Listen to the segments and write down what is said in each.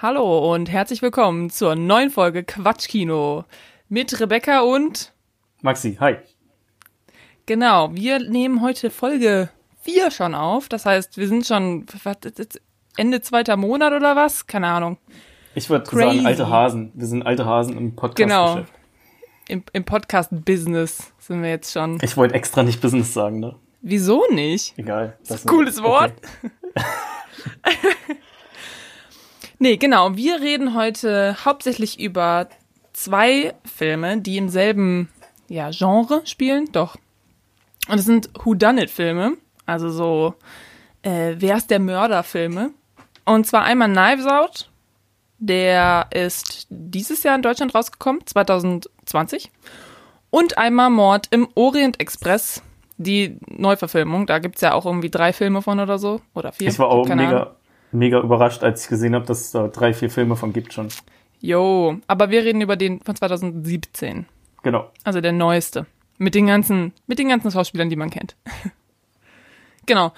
Hallo und herzlich willkommen zur neuen Folge Quatschkino mit Rebecca und Maxi. Hi. Genau, wir nehmen heute Folge 4 schon auf. Das heißt, wir sind schon was, Ende zweiter Monat oder was? Keine Ahnung. Ich würde sagen, alte Hasen. Wir sind alte Hasen im Podcast. Genau. Im, im Podcast-Business sind wir jetzt schon. Ich wollte extra nicht Business sagen, ne? Wieso nicht? Egal. Das ist ein cooles Wort. Okay. nee, genau. Wir reden heute hauptsächlich über zwei Filme, die im selben ja, Genre spielen. Doch. Und es sind Whodunit-Filme. Also so, äh, wer ist der Mörder-Filme. Und zwar einmal Knives Out. Der ist dieses Jahr in Deutschland rausgekommen, 2020. Und einmal Mord im Orient Express die Neuverfilmung. Da gibt's ja auch irgendwie drei Filme von oder so. Oder vier. Ich war auch mega, mega überrascht, als ich gesehen habe, dass es da drei, vier Filme von gibt schon. Jo, aber wir reden über den von 2017. Genau. Also der neueste. Mit den ganzen, mit den ganzen Schauspielern, die man kennt. genau.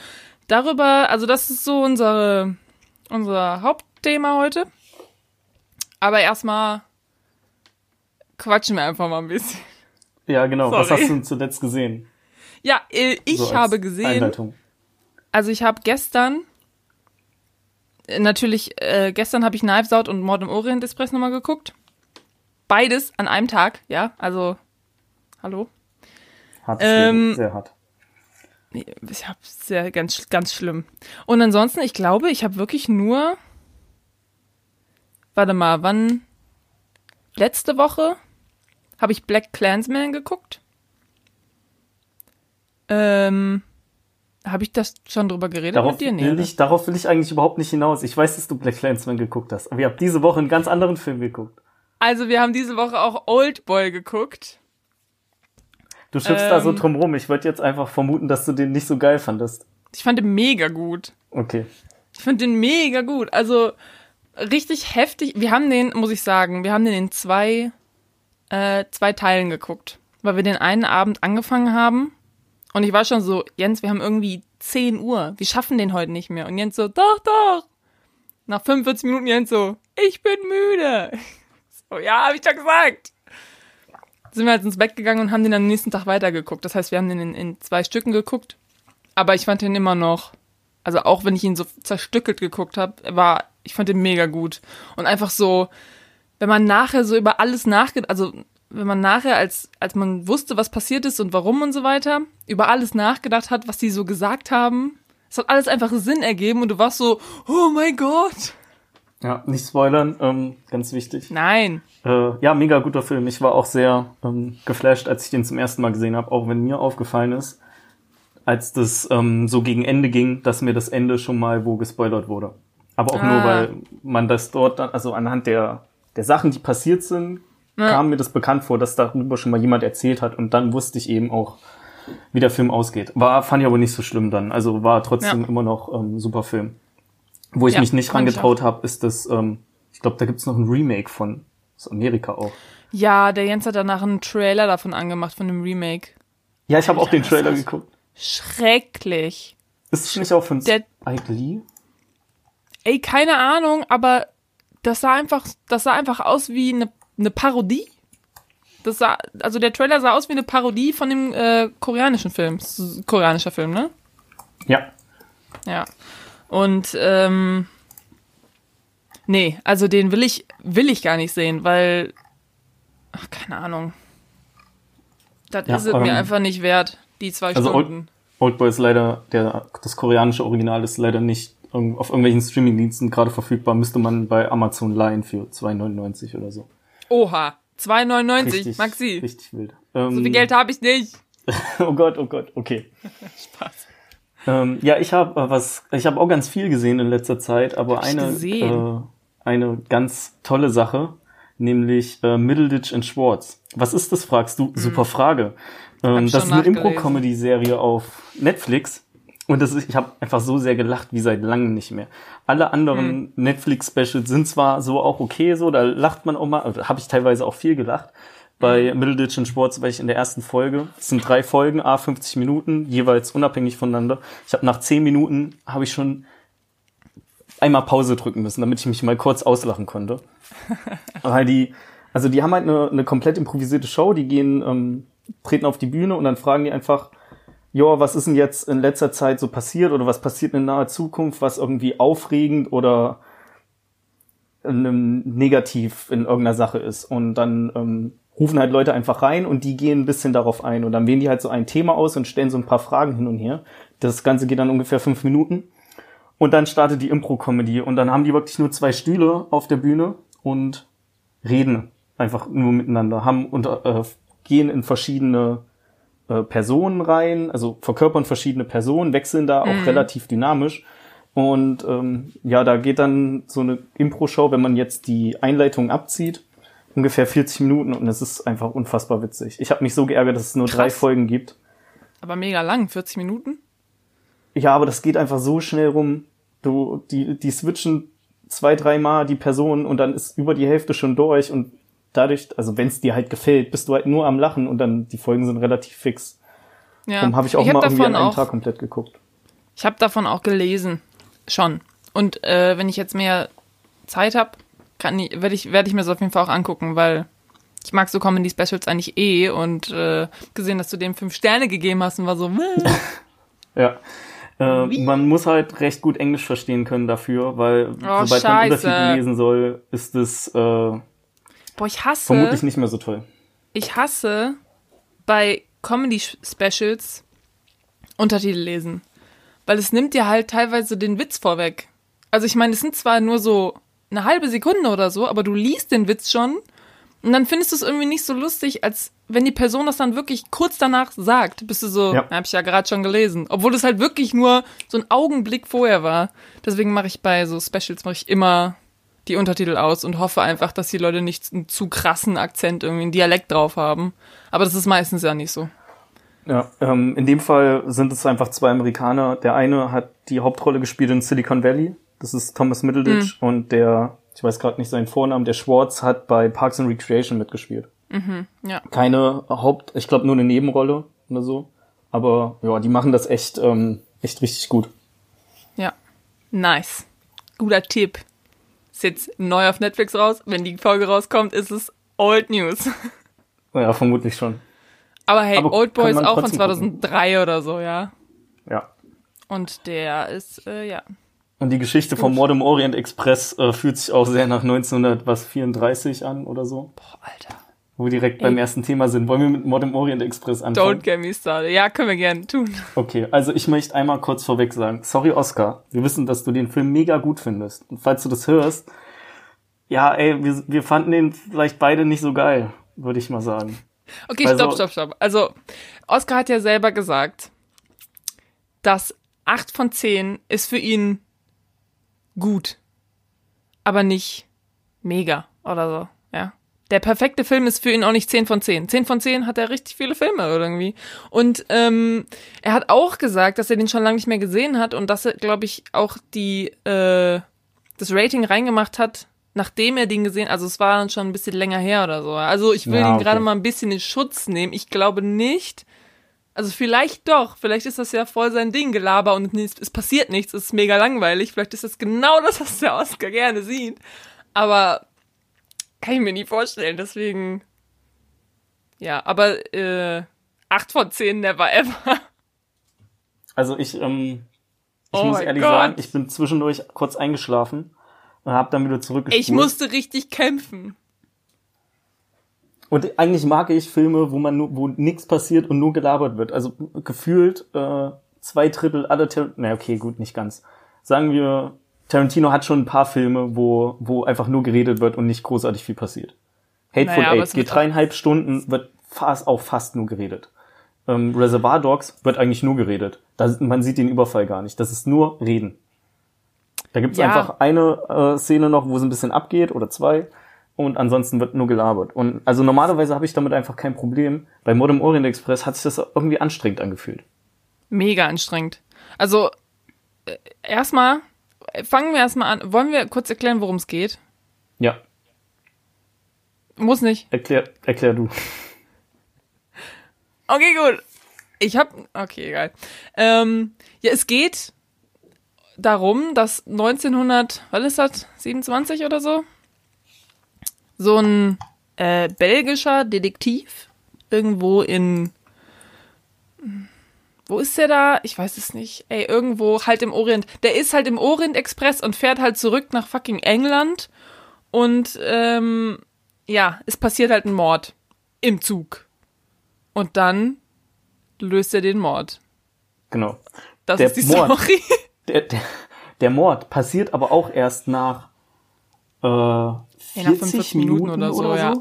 Darüber, also das ist so unsere, unser Hauptthema heute. Aber erstmal quatschen wir einfach mal ein bisschen. Ja, genau. Sorry. Was hast du zuletzt gesehen? Ja, äh, ich so habe gesehen. Einleitung. Also ich habe gestern natürlich äh, gestern habe ich Knives Out und Mord im Orient Express nochmal geguckt. Beides an einem Tag, ja. Also hallo. Hart, ähm, sehr hart. Ich habe sehr ganz ganz schlimm. Und ansonsten, ich glaube, ich habe wirklich nur Warte mal, wann letzte Woche habe ich Black Clansman geguckt? Ähm, habe ich das schon drüber geredet darauf mit dir? Nee, will ich, darauf will ich eigentlich überhaupt nicht hinaus. Ich weiß, dass du Black Clansman geguckt hast, aber ihr habt diese Woche einen ganz anderen Film geguckt. Also wir haben diese Woche auch Old Boy geguckt. Du schippst ähm, da so ähm. drum rum. Ich würde jetzt einfach vermuten, dass du den nicht so geil fandest. Ich fand den mega gut. Okay. Ich fand den mega gut. Also richtig heftig. Wir haben den, muss ich sagen, wir haben den in zwei, äh, zwei Teilen geguckt. Weil wir den einen Abend angefangen haben und ich war schon so, Jens, wir haben irgendwie 10 Uhr. Wir schaffen den heute nicht mehr. Und Jens so, doch, doch. Nach 45 Minuten Jens so, ich bin müde. So, ja, hab ich doch gesagt. Sind wir halt ins Bett gegangen und haben den am nächsten Tag weitergeguckt. Das heißt, wir haben den in, in zwei Stücken geguckt. Aber ich fand den immer noch, also auch wenn ich ihn so zerstückelt geguckt habe, war, ich fand den mega gut. Und einfach so, wenn man nachher so über alles nachgeht, also wenn man nachher, als, als man wusste, was passiert ist und warum und so weiter, über alles nachgedacht hat, was die so gesagt haben, es hat alles einfach Sinn ergeben und du warst so, oh mein Gott. Ja, nicht spoilern, ähm, ganz wichtig. Nein. Äh, ja, mega guter Film. Ich war auch sehr ähm, geflasht, als ich den zum ersten Mal gesehen habe, auch wenn mir aufgefallen ist, als das ähm, so gegen Ende ging, dass mir das Ende schon mal wo gespoilert wurde. Aber auch ah. nur, weil man das dort dann, also anhand der, der Sachen, die passiert sind, ja. kam mir das bekannt vor, dass darüber schon mal jemand erzählt hat und dann wusste ich eben auch, wie der Film ausgeht. War, fand ich aber nicht so schlimm dann. Also war trotzdem ja. immer noch ähm, super Film. Wo ich ja, mich nicht rangetraut habe, ist das, ähm, ich glaube, da gibt's noch ein Remake von aus Amerika auch. Ja, der Jens hat danach einen Trailer davon angemacht, von dem Remake. Ja, ich habe auch den Trailer geguckt. Schrecklich. Ist es nicht auch von der, Spike Lee? Ey, keine Ahnung, aber das sah einfach, das sah einfach aus wie eine eine Parodie. Das sah, also der Trailer sah aus wie eine Parodie von dem äh, koreanischen Film. Koreanischer Film, ne? Ja. Ja. Und ähm, nee, also den will ich will ich gar nicht sehen, weil ach, keine Ahnung. Das ja, ist es ähm, mir einfach nicht wert, die zwei also Stunden. Old, Oldboy ist leider der das koreanische Original ist leider nicht auf irgendwelchen Streamingdiensten gerade verfügbar. Müsste man bei Amazon leihen für 2,99 oder so. Oha, 2,99, Maxi. Richtig wild. Ähm, so viel Geld habe ich nicht. oh Gott, oh Gott, okay. Spaß. Ähm, ja, ich habe äh, was, ich habe auch ganz viel gesehen in letzter Zeit, aber eine äh, eine ganz tolle Sache, nämlich äh, Middleditch and Schwartz. Was ist das, fragst du? Hm. Super Frage. Ähm, das ist eine Impro-Comedy-Serie auf Netflix und das ist, ich habe einfach so sehr gelacht wie seit langem nicht mehr. Alle anderen mhm. Netflix-Specials sind zwar so auch okay, so, da lacht man auch mal, also habe ich teilweise auch viel gelacht. Bei mhm. Middleditch und Sports war ich in der ersten Folge. Es sind drei Folgen, a 50 Minuten, jeweils unabhängig voneinander. Ich habe nach zehn Minuten habe ich schon einmal Pause drücken müssen, damit ich mich mal kurz auslachen konnte. Weil die, also die haben halt eine, eine komplett improvisierte Show, die gehen, ähm, treten auf die Bühne und dann fragen die einfach, ja, was ist denn jetzt in letzter Zeit so passiert oder was passiert in naher Zukunft, was irgendwie aufregend oder negativ in irgendeiner Sache ist. Und dann ähm, rufen halt Leute einfach rein und die gehen ein bisschen darauf ein. Und dann wählen die halt so ein Thema aus und stellen so ein paar Fragen hin und her. Das Ganze geht dann ungefähr fünf Minuten. Und dann startet die Impro-Comedy. Und dann haben die wirklich nur zwei Stühle auf der Bühne und reden einfach nur miteinander. Haben und äh, gehen in verschiedene äh, Personen rein, also verkörpern verschiedene Personen, wechseln da auch mhm. relativ dynamisch. Und ähm, ja, da geht dann so eine Impro-Show, wenn man jetzt die Einleitung abzieht, ungefähr 40 Minuten und es ist einfach unfassbar witzig. Ich habe mich so geärgert, dass es nur Krass. drei Folgen gibt. Aber mega lang, 40 Minuten? Ja, aber das geht einfach so schnell rum. Du, die, die switchen zwei, dreimal die Person und dann ist über die Hälfte schon durch und dadurch, also wenn es dir halt gefällt, bist du halt nur am Lachen und dann die Folgen sind relativ fix. Ja. Darum habe ich auch ich mal irgendwie an einem auch, Tag komplett geguckt. Ich habe davon auch gelesen, schon. Und äh, wenn ich jetzt mehr Zeit habe, werde ich, werd ich mir das auf jeden Fall auch angucken, weil ich mag so Comedy Specials eigentlich eh und äh, gesehen, dass du dem fünf Sterne gegeben hast und war so. ja. Äh, man muss halt recht gut Englisch verstehen können dafür, weil oh, sobald man Untertitel lesen soll, ist es äh, Boah, ich hasse. Vermutlich nicht mehr so toll. Ich hasse bei Comedy-Specials Untertitel lesen. Weil es nimmt dir halt teilweise den Witz vorweg. Also ich meine, es sind zwar nur so eine halbe Sekunde oder so, aber du liest den Witz schon und dann findest du es irgendwie nicht so lustig, als wenn die Person das dann wirklich kurz danach sagt. Bist du so, ja. hab ich ja gerade schon gelesen. Obwohl es halt wirklich nur so ein Augenblick vorher war. Deswegen mache ich bei so Specials mache ich immer die Untertitel aus und hoffe einfach, dass die Leute nicht einen zu krassen Akzent, irgendwie einen Dialekt drauf haben. Aber das ist meistens ja nicht so. Ja, ähm, in dem Fall sind es einfach zwei Amerikaner. Der eine hat die Hauptrolle gespielt in Silicon Valley. Das ist Thomas Middleditch. Mhm. Und der, ich weiß gerade nicht seinen Vornamen, der Schwartz hat bei Parks and Recreation mitgespielt. Mhm, ja. Keine Haupt, ich glaube nur eine Nebenrolle oder so. Aber ja, die machen das echt, ähm, echt richtig gut. Ja, nice. Guter Tipp ist jetzt neu auf Netflix raus. Wenn die Folge rauskommt, ist es Old News. Ja, vermutlich schon. Aber hey, Aber Old Boy ist auch von 2003 gucken. oder so, ja. Ja. Und der ist, äh, ja. Und die Geschichte Gut. vom Mord im Orient Express äh, fühlt sich auch sehr nach 1934 an oder so. Boah, Alter. Wo wir direkt Ey. beim ersten Thema sind. Wollen wir mit Mord im Orient Express anfangen? Don't get me started. Ja, können wir gerne tun. Okay, also ich möchte einmal kurz vorweg sagen, sorry Oscar, wir wissen, dass du den Film mega gut findest. Und falls du das hörst, ja, ey, wir, wir fanden den vielleicht beide nicht so geil, würde ich mal sagen. Okay, also, stopp, stopp, stopp. Also, Oscar hat ja selber gesagt, dass 8 von 10 ist für ihn gut, aber nicht mega oder so der perfekte Film ist für ihn auch nicht 10 von 10. 10 von 10 hat er richtig viele Filme irgendwie. Und ähm, er hat auch gesagt, dass er den schon lange nicht mehr gesehen hat und dass er, glaube ich, auch die äh, das Rating reingemacht hat, nachdem er den gesehen, also es war dann schon ein bisschen länger her oder so. Also ich will ja, ihn okay. gerade mal ein bisschen in Schutz nehmen. Ich glaube nicht. Also vielleicht doch, vielleicht ist das ja voll sein Ding, Gelaber und es passiert nichts, es ist mega langweilig. Vielleicht ist das genau das, was der Oscar gerne sieht. Aber kann ich mir nie vorstellen, deswegen. Ja, aber äh, 8 von 10 never ever. Also ich, ähm, ich oh muss ehrlich Gott. sagen, ich bin zwischendurch kurz eingeschlafen und hab dann wieder zurückgespult. Ich musste richtig kämpfen. Und eigentlich mag ich Filme, wo man nur, wo nichts passiert und nur gelabert wird. Also gefühlt äh, zwei Drittel aller, Ter na okay, gut, nicht ganz. Sagen wir Tarantino hat schon ein paar Filme, wo, wo einfach nur geredet wird und nicht großartig viel passiert. Hateful naja, Eight geht dreieinhalb Stunden, wird fast auch fast nur geredet. Ähm, Reservoir Dogs wird eigentlich nur geredet. Da, man sieht den Überfall gar nicht. Das ist nur Reden. Da gibt's ja. einfach eine äh, Szene noch, wo es ein bisschen abgeht oder zwei und ansonsten wird nur gelabert. Und also normalerweise habe ich damit einfach kein Problem. Bei Modern Orient Express hat sich das irgendwie anstrengend angefühlt. Mega anstrengend. Also äh, erstmal fangen wir erstmal an. Wollen wir kurz erklären, worum es geht? Ja. Muss nicht. Erklär, erklär du. Okay, gut. Ich hab. Okay, egal. Ähm, ja, es geht darum, dass 1900, was ist das, 27 oder so, so ein äh, belgischer Detektiv irgendwo in wo ist der da? Ich weiß es nicht. Ey, irgendwo halt im Orient. Der ist halt im Orient Express und fährt halt zurück nach fucking England. Und ähm, ja, es passiert halt ein Mord im Zug. Und dann löst er den Mord. Genau. Das der ist die Mord, Story. Der, der, der, Mord passiert aber auch erst nach äh, 40 Minuten, Minuten oder so. Oder so. Ja.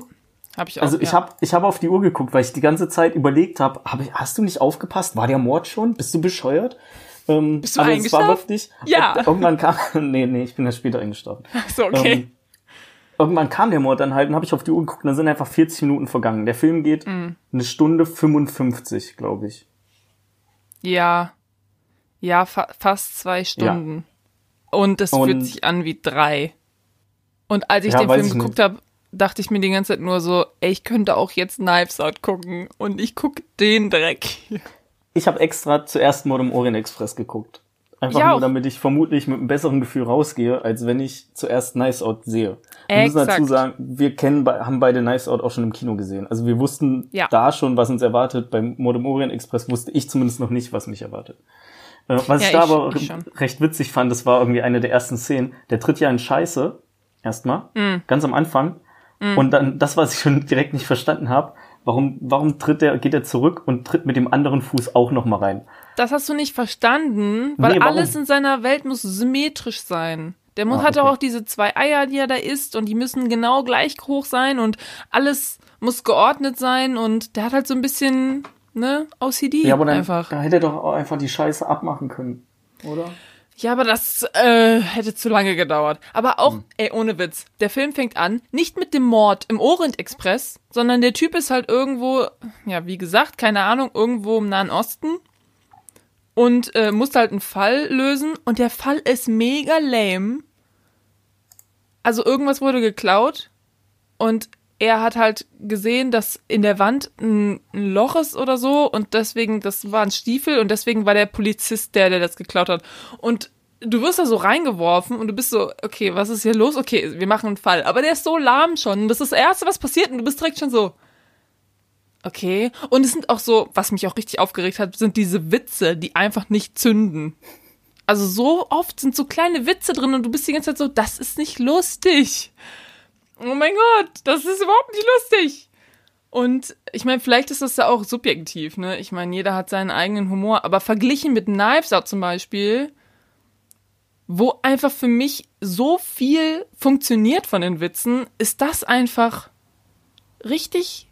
Hab ich auch, also ich ja. habe ich hab auf die Uhr geguckt, weil ich die ganze Zeit überlegt habe, hab, hast du nicht aufgepasst? War der Mord schon? Bist du bescheuert? Ähm, Bist du aber es war wirklich, ja. irgendwann kam, nee, nee, ich bin ja später eingeschlafen. Ach so, okay. Ähm, irgendwann kam der Mord dann halt und habe ich auf die Uhr geguckt und dann sind einfach 40 Minuten vergangen. Der Film geht mm. eine Stunde 55, glaube ich. Ja. Ja, fa fast zwei Stunden. Ja. Und es fühlt sich an wie drei. Und als ich ja, den Film geguckt habe, dachte ich mir die ganze Zeit nur so, ey, ich könnte auch jetzt Knives Out gucken und ich gucke den Dreck. Ich habe extra zuerst Mord im Orient Express geguckt. Einfach ja, nur, damit ich vermutlich mit einem besseren Gefühl rausgehe, als wenn ich zuerst Nice Out sehe. Wir müssen dazu sagen, wir kennen, haben beide Nice Out auch schon im Kino gesehen. Also wir wussten ja. da schon, was uns erwartet. Beim Mord im Orient Express wusste ich zumindest noch nicht, was mich erwartet. Äh, was ja, ich da ich, aber ich recht witzig fand, das war irgendwie eine der ersten Szenen. Der tritt ja in Scheiße, erstmal, mm. ganz am Anfang. Mm. Und dann das, was ich schon direkt nicht verstanden habe, warum, warum tritt der, geht er zurück und tritt mit dem anderen Fuß auch noch mal rein? Das hast du nicht verstanden, weil nee, alles in seiner Welt muss symmetrisch sein. Der muss, ah, hat okay. auch diese zwei Eier, die er da isst, und die müssen genau gleich hoch sein und alles muss geordnet sein und der hat halt so ein bisschen, ne, OCD ja, aber dann, einfach. Da hätte er doch auch einfach die Scheiße abmachen können, oder? Ja, aber das äh, hätte zu lange gedauert. Aber auch, hm. ey, ohne Witz, der Film fängt an, nicht mit dem Mord im Orient Express, sondern der Typ ist halt irgendwo, ja, wie gesagt, keine Ahnung, irgendwo im Nahen Osten und äh, muss halt einen Fall lösen und der Fall ist mega lame. Also irgendwas wurde geklaut und er hat halt gesehen, dass in der Wand ein, ein, Loch ist oder so und deswegen, das war ein Stiefel und deswegen war der Polizist der, der das geklaut hat. Und du wirst da so reingeworfen und du bist so, okay, was ist hier los? Okay, wir machen einen Fall. Aber der ist so lahm schon. Das ist das Erste, was passiert und du bist direkt schon so, Okay. Und es sind auch so, was mich auch richtig aufgeregt hat, sind diese Witze, die einfach nicht zünden. Also so oft sind so kleine Witze drin und du bist die ganze Zeit so, das ist nicht lustig. Oh mein Gott, das ist überhaupt nicht lustig. Und ich meine, vielleicht ist das ja auch subjektiv, ne? Ich meine, jeder hat seinen eigenen Humor, aber verglichen mit Knives Out zum Beispiel, wo einfach für mich so viel funktioniert von den Witzen, ist das einfach richtig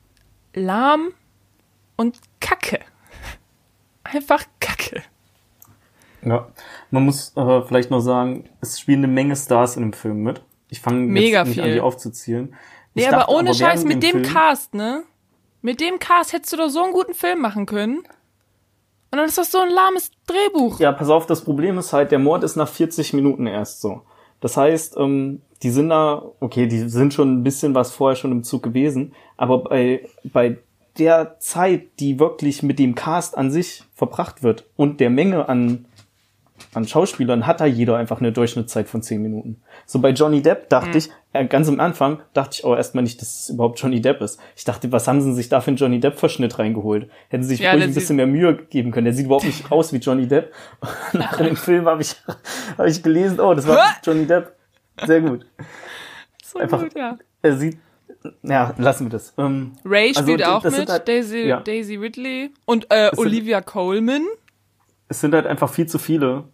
lahm und kacke. Einfach kacke. Ja, man muss äh, vielleicht noch sagen, es spielen eine Menge Stars in dem Film mit. Ich fange jetzt nicht viel. an, die aufzuzählen. Ich nee, aber ohne aber Scheiß, mit dem Film, Cast, ne? Mit dem Cast hättest du doch so einen guten Film machen können. Und dann ist das so ein lahmes Drehbuch. Ja, pass auf, das Problem ist halt, der Mord ist nach 40 Minuten erst so. Das heißt, ähm, die sind da, okay, die sind schon ein bisschen was vorher schon im Zug gewesen, aber bei, bei der Zeit, die wirklich mit dem Cast an sich verbracht wird und der Menge an, an Schauspielern, hat da jeder einfach eine Durchschnittszeit von 10 Minuten. So bei Johnny Depp dachte mhm. ich, äh, ganz am Anfang dachte ich auch erstmal nicht, dass es überhaupt Johnny Depp ist. Ich dachte, was haben sie sich da für einen Johnny Depp-Verschnitt reingeholt? Hätten sie sich ja, ruhig ein bisschen mehr Mühe geben können. Der sieht überhaupt nicht aus wie Johnny Depp. Nach dem Film habe ich, hab ich gelesen, oh, das war Johnny Depp. Sehr gut. So Einfach, gut, ja. Er sieht, ja, lassen wir das. Ähm, Ray also, spielt auch mit, halt, Daisy, ja. Daisy Ridley und äh, Olivia sind, Coleman. Es sind halt einfach viel zu viele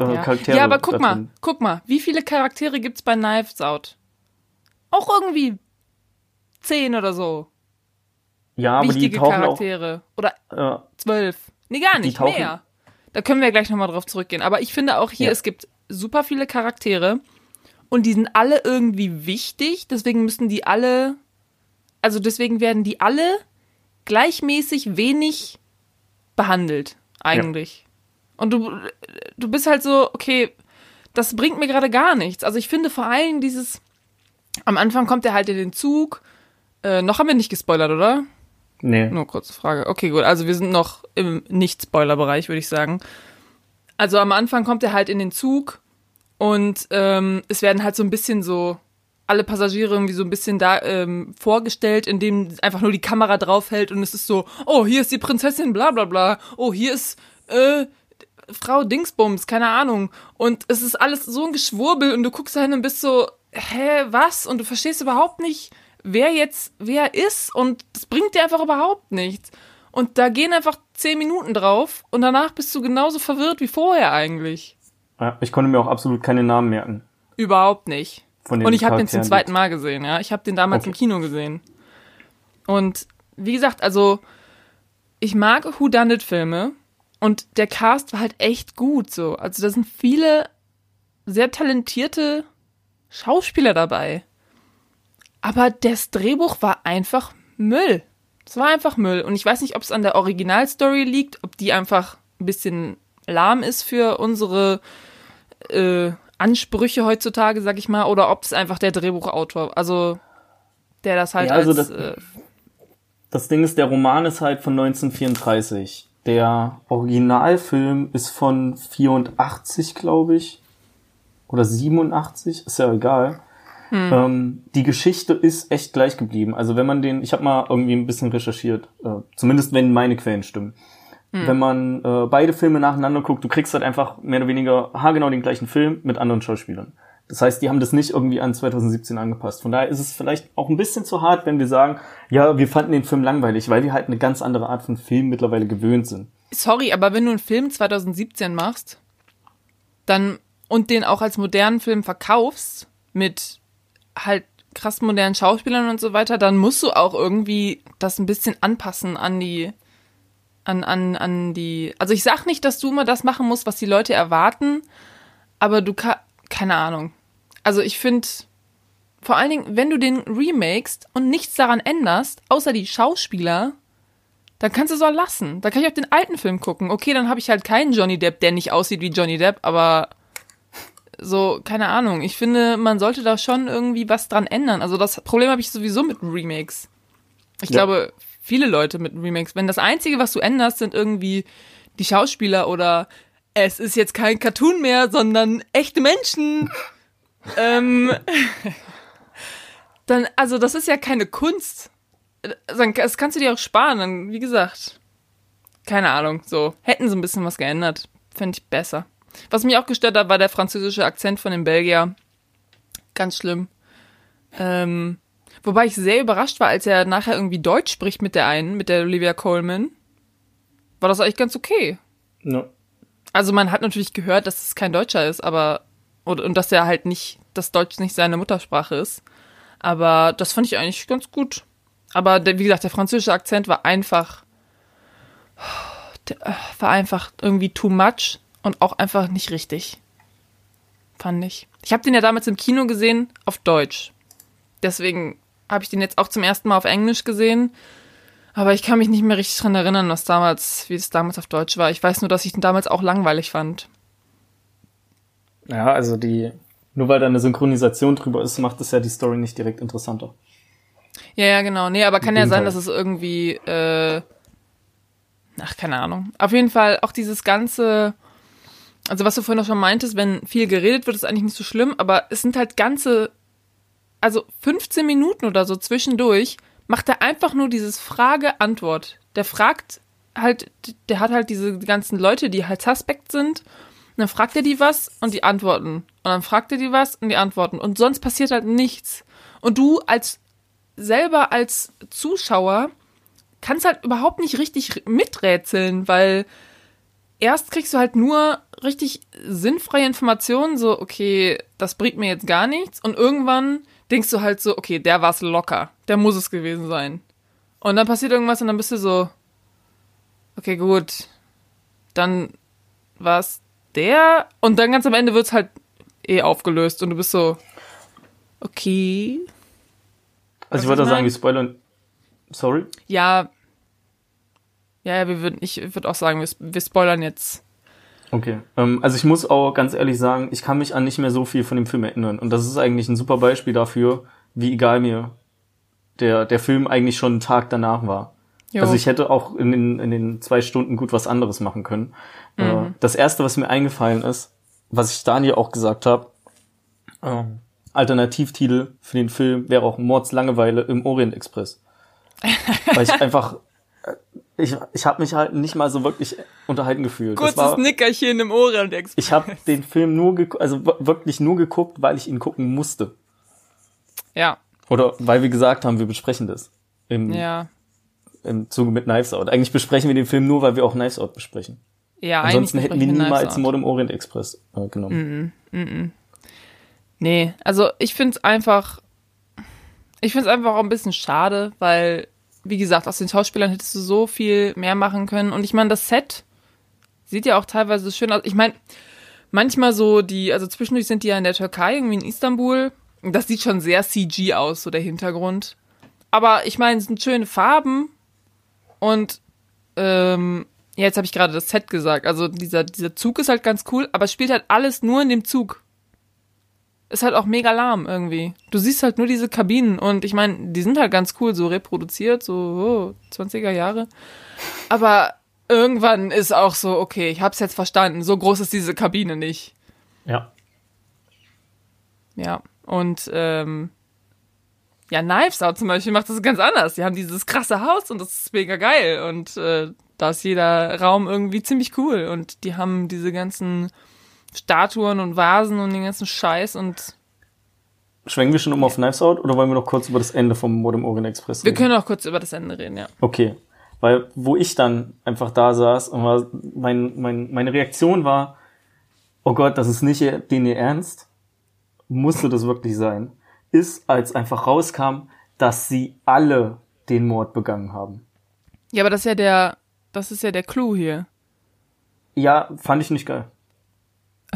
äh, ja. Charaktere. Ja, aber guck mal, guck mal, wie viele Charaktere gibt's bei Knives Out? Auch irgendwie zehn oder so. Ja, aber Wichtige die tauchen Charaktere. Auch, oder ja. zwölf. Nee, gar nicht, mehr. Da können wir gleich nochmal drauf zurückgehen. Aber ich finde auch hier, ja. es gibt super viele Charaktere und die sind alle irgendwie wichtig, deswegen müssen die alle, also deswegen werden die alle gleichmäßig wenig behandelt, eigentlich. Und du, du bist halt so, okay, das bringt mir gerade gar nichts. Also ich finde vor allem dieses, am Anfang kommt er halt in den Zug, äh, noch haben wir nicht gespoilert, oder? Nee. Nur kurze Frage. Okay, gut. Also wir sind noch im Nicht-Spoiler-Bereich, würde ich sagen. Also am Anfang kommt er halt in den Zug und ähm, es werden halt so ein bisschen so alle Passagiere irgendwie so ein bisschen da ähm, vorgestellt, indem einfach nur die Kamera draufhält und es ist so, oh, hier ist die Prinzessin, bla bla bla, oh, hier ist äh, Frau Dingsbums, keine Ahnung. Und es ist alles so ein Geschwurbel und du guckst da hin und bist so, hä, was? Und du verstehst überhaupt nicht, wer jetzt wer ist und das bringt dir einfach überhaupt nichts. Und da gehen einfach zehn Minuten drauf und danach bist du genauso verwirrt wie vorher eigentlich. Ja, ich konnte mir auch absolut keine Namen merken. Überhaupt nicht. Und ich habe den zum zweiten Mal gesehen, ja. Ich habe den damals okay. im Kino gesehen. Und wie gesagt, also ich mag Whodunit-Filme und der Cast war halt echt gut so. Also da sind viele sehr talentierte Schauspieler dabei. Aber das Drehbuch war einfach Müll. Es war einfach Müll. Und ich weiß nicht, ob es an der Originalstory liegt, ob die einfach ein bisschen lahm ist für unsere äh, Ansprüche heutzutage, sag ich mal, oder ob es einfach der Drehbuchautor, also der das halt ja, also als. Das, äh, das Ding ist, der Roman ist halt von 1934. Der Originalfilm ist von 84, glaube ich. Oder 87, ist ja egal. Hm. Ähm, die Geschichte ist echt gleich geblieben. Also wenn man den, ich habe mal irgendwie ein bisschen recherchiert, äh, zumindest wenn meine Quellen stimmen. Mhm. Wenn man äh, beide Filme nacheinander guckt, du kriegst halt einfach mehr oder weniger haargenau den gleichen Film mit anderen Schauspielern. Das heißt, die haben das nicht irgendwie an 2017 angepasst. Von daher ist es vielleicht auch ein bisschen zu hart, wenn wir sagen, ja, wir fanden den Film langweilig, weil wir halt eine ganz andere Art von Film mittlerweile gewöhnt sind. Sorry, aber wenn du einen Film 2017 machst, dann und den auch als modernen Film verkaufst mit halt krass modernen Schauspielern und so weiter, dann musst du auch irgendwie das ein bisschen anpassen an die an, an, an die. Also ich sag nicht, dass du immer das machen musst, was die Leute erwarten, aber du kannst. Keine Ahnung. Also ich finde, vor allen Dingen, wenn du den remakest und nichts daran änderst, außer die Schauspieler, dann kannst du es auch lassen. Da kann ich auch den alten Film gucken. Okay, dann habe ich halt keinen Johnny Depp, der nicht aussieht wie Johnny Depp, aber so, keine Ahnung. Ich finde, man sollte da schon irgendwie was dran ändern. Also das Problem habe ich sowieso mit Remakes. Ich ja. glaube, viele Leute mit Remakes. Wenn das Einzige, was du änderst, sind irgendwie die Schauspieler oder es ist jetzt kein Cartoon mehr, sondern echte Menschen. ähm, dann, also das ist ja keine Kunst. Das kannst du dir auch sparen, dann, wie gesagt. Keine Ahnung, so. Hätten sie ein bisschen was geändert. Fände ich besser. Was mich auch gestört hat, war der französische Akzent von dem Belgier. Ganz schlimm. Ähm, Wobei ich sehr überrascht war, als er nachher irgendwie Deutsch spricht mit der einen, mit der Olivia Coleman. War das eigentlich ganz okay. No. Also man hat natürlich gehört, dass es kein Deutscher ist, aber und, und dass er halt nicht, dass Deutsch nicht seine Muttersprache ist. Aber das fand ich eigentlich ganz gut. Aber der, wie gesagt, der französische Akzent war einfach, war einfach irgendwie too much und auch einfach nicht richtig. Fand ich. Ich habe den ja damals im Kino gesehen auf Deutsch. Deswegen habe ich den jetzt auch zum ersten Mal auf Englisch gesehen. Aber ich kann mich nicht mehr richtig dran erinnern, was damals, wie es damals auf Deutsch war. Ich weiß nur, dass ich den damals auch langweilig fand. Ja, also die, nur weil da eine Synchronisation drüber ist, macht es ja die Story nicht direkt interessanter. Ja, ja, genau. Nee, aber kann ja sein, dass es irgendwie, äh, ach, keine Ahnung. Auf jeden Fall auch dieses ganze, also was du vorhin auch schon meintest, wenn viel geredet wird, ist eigentlich nicht so schlimm, aber es sind halt ganze also 15 Minuten oder so zwischendurch, macht er einfach nur dieses Frage-Antwort. Der fragt halt, der hat halt diese ganzen Leute, die halt suspekt sind. Dann fragt er die was und die antworten. Und dann fragt er die was und die antworten. Und sonst passiert halt nichts. Und du als selber als Zuschauer kannst halt überhaupt nicht richtig miträtseln, weil erst kriegst du halt nur richtig sinnfreie Informationen, so, okay, das bringt mir jetzt gar nichts. Und irgendwann denkst du halt so, okay, der war's locker. Der muss es gewesen sein. Und dann passiert irgendwas und dann bist du so, okay, gut. Dann war's der. Und dann ganz am Ende wird's halt eh aufgelöst und du bist so, okay. Also ich wollte sagen, wir spoilern. Sorry? Ja. Ja, ja, wir würden, ich würde auch sagen, wir, wir spoilern jetzt Okay. Ähm, also ich muss auch ganz ehrlich sagen, ich kann mich an nicht mehr so viel von dem Film erinnern. Und das ist eigentlich ein super Beispiel dafür, wie egal mir der, der Film eigentlich schon einen Tag danach war. Jo. Also ich hätte auch in den, in den zwei Stunden gut was anderes machen können. Mhm. Das erste, was mir eingefallen ist, was ich Daniel auch gesagt habe, äh, Alternativtitel für den Film wäre auch Mordslangeweile im Orient Express. Weil ich einfach, äh, ich, ich habe mich halt nicht mal so wirklich unterhalten gefühlt. Kurzes war, Nickerchen im Orient Express. Ich habe den Film nur, also wirklich nur geguckt, weil ich ihn gucken musste. Ja. Oder weil wir gesagt haben, wir besprechen das. Im, ja. Im Zuge mit Knives Out. Eigentlich besprechen wir den Film nur, weil wir auch Knives Out besprechen. Ja, Ansonsten hätten wir niemals Mord im Orient Express äh, genommen. Mm -mm, mm nee, also ich finde es einfach, ich finde es einfach auch ein bisschen schade, weil, wie gesagt, aus den Schauspielern hättest du so viel mehr machen können. Und ich meine, das Set sieht ja auch teilweise schön aus. Ich meine, manchmal so die, also zwischendurch sind die ja in der Türkei, irgendwie in Istanbul. Das sieht schon sehr CG aus, so der Hintergrund. Aber ich meine, es sind schöne Farben und ähm, ja, jetzt habe ich gerade das Set gesagt. Also dieser, dieser Zug ist halt ganz cool, aber es spielt halt alles nur in dem Zug. Ist halt auch mega lahm irgendwie. Du siehst halt nur diese Kabinen und ich meine, die sind halt ganz cool, so reproduziert, so oh, 20er Jahre. Aber irgendwann ist auch so, okay, ich hab's jetzt verstanden, so groß ist diese Kabine nicht. Ja. Ja, und ähm, ja, Knives Out zum Beispiel macht das ganz anders. Die haben dieses krasse Haus und das ist mega geil und äh, da ist jeder Raum irgendwie ziemlich cool und die haben diese ganzen Statuen und Vasen und den ganzen Scheiß und Schwenken wir schon um auf Knives Out oder wollen wir noch kurz über das Ende vom Modem Orient Express reden? Wir können auch kurz über das Ende reden, ja. Okay. Weil, wo ich dann einfach da saß und war, mein, mein, meine Reaktion war, oh Gott, das ist nicht den ihr ernst. Musste das wirklich sein? Ist, als einfach rauskam, dass sie alle den Mord begangen haben. Ja, aber das ist ja der, das ist ja der Clou hier. Ja, fand ich nicht geil.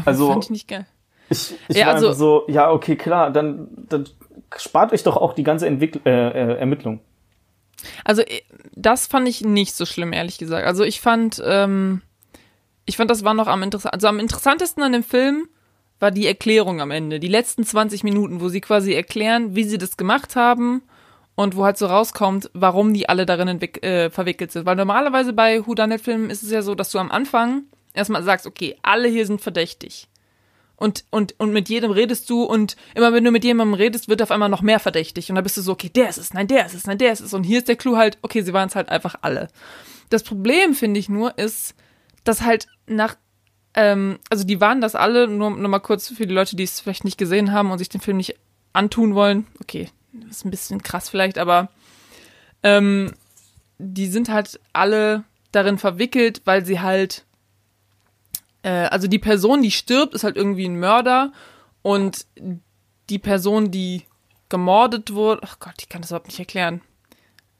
Also, fand ich nicht geil. Ich, ich ja, war also, so, ja, okay, klar, dann, dann spart euch doch auch die ganze Entwickl äh, äh, Ermittlung. Also, äh, das fand ich nicht so schlimm, ehrlich gesagt. Also, ich fand, ähm, ich fand, das war noch am interessantesten. Also, am interessantesten an dem Film war die Erklärung am Ende. Die letzten 20 Minuten, wo sie quasi erklären, wie sie das gemacht haben und wo halt so rauskommt, warum die alle darin äh, verwickelt sind. Weil normalerweise bei Whodunit-Filmen ist es ja so, dass du am Anfang erstmal sagst, okay, alle hier sind verdächtig. Und, und, und mit jedem redest du und immer wenn du mit jemandem redest, wird auf einmal noch mehr verdächtig. Und dann bist du so, okay, der ist es, nein, der ist es, nein, der ist es. Und hier ist der Clou halt, okay, sie waren es halt einfach alle. Das Problem, finde ich nur, ist, dass halt nach, ähm, also die waren das alle, nur, nur mal kurz für die Leute, die es vielleicht nicht gesehen haben und sich den Film nicht antun wollen. Okay, ist ein bisschen krass vielleicht, aber ähm, die sind halt alle darin verwickelt, weil sie halt, äh, also die Person, die stirbt, ist halt irgendwie ein Mörder und die Person, die gemordet wurde, ach Gott, ich kann das überhaupt nicht erklären.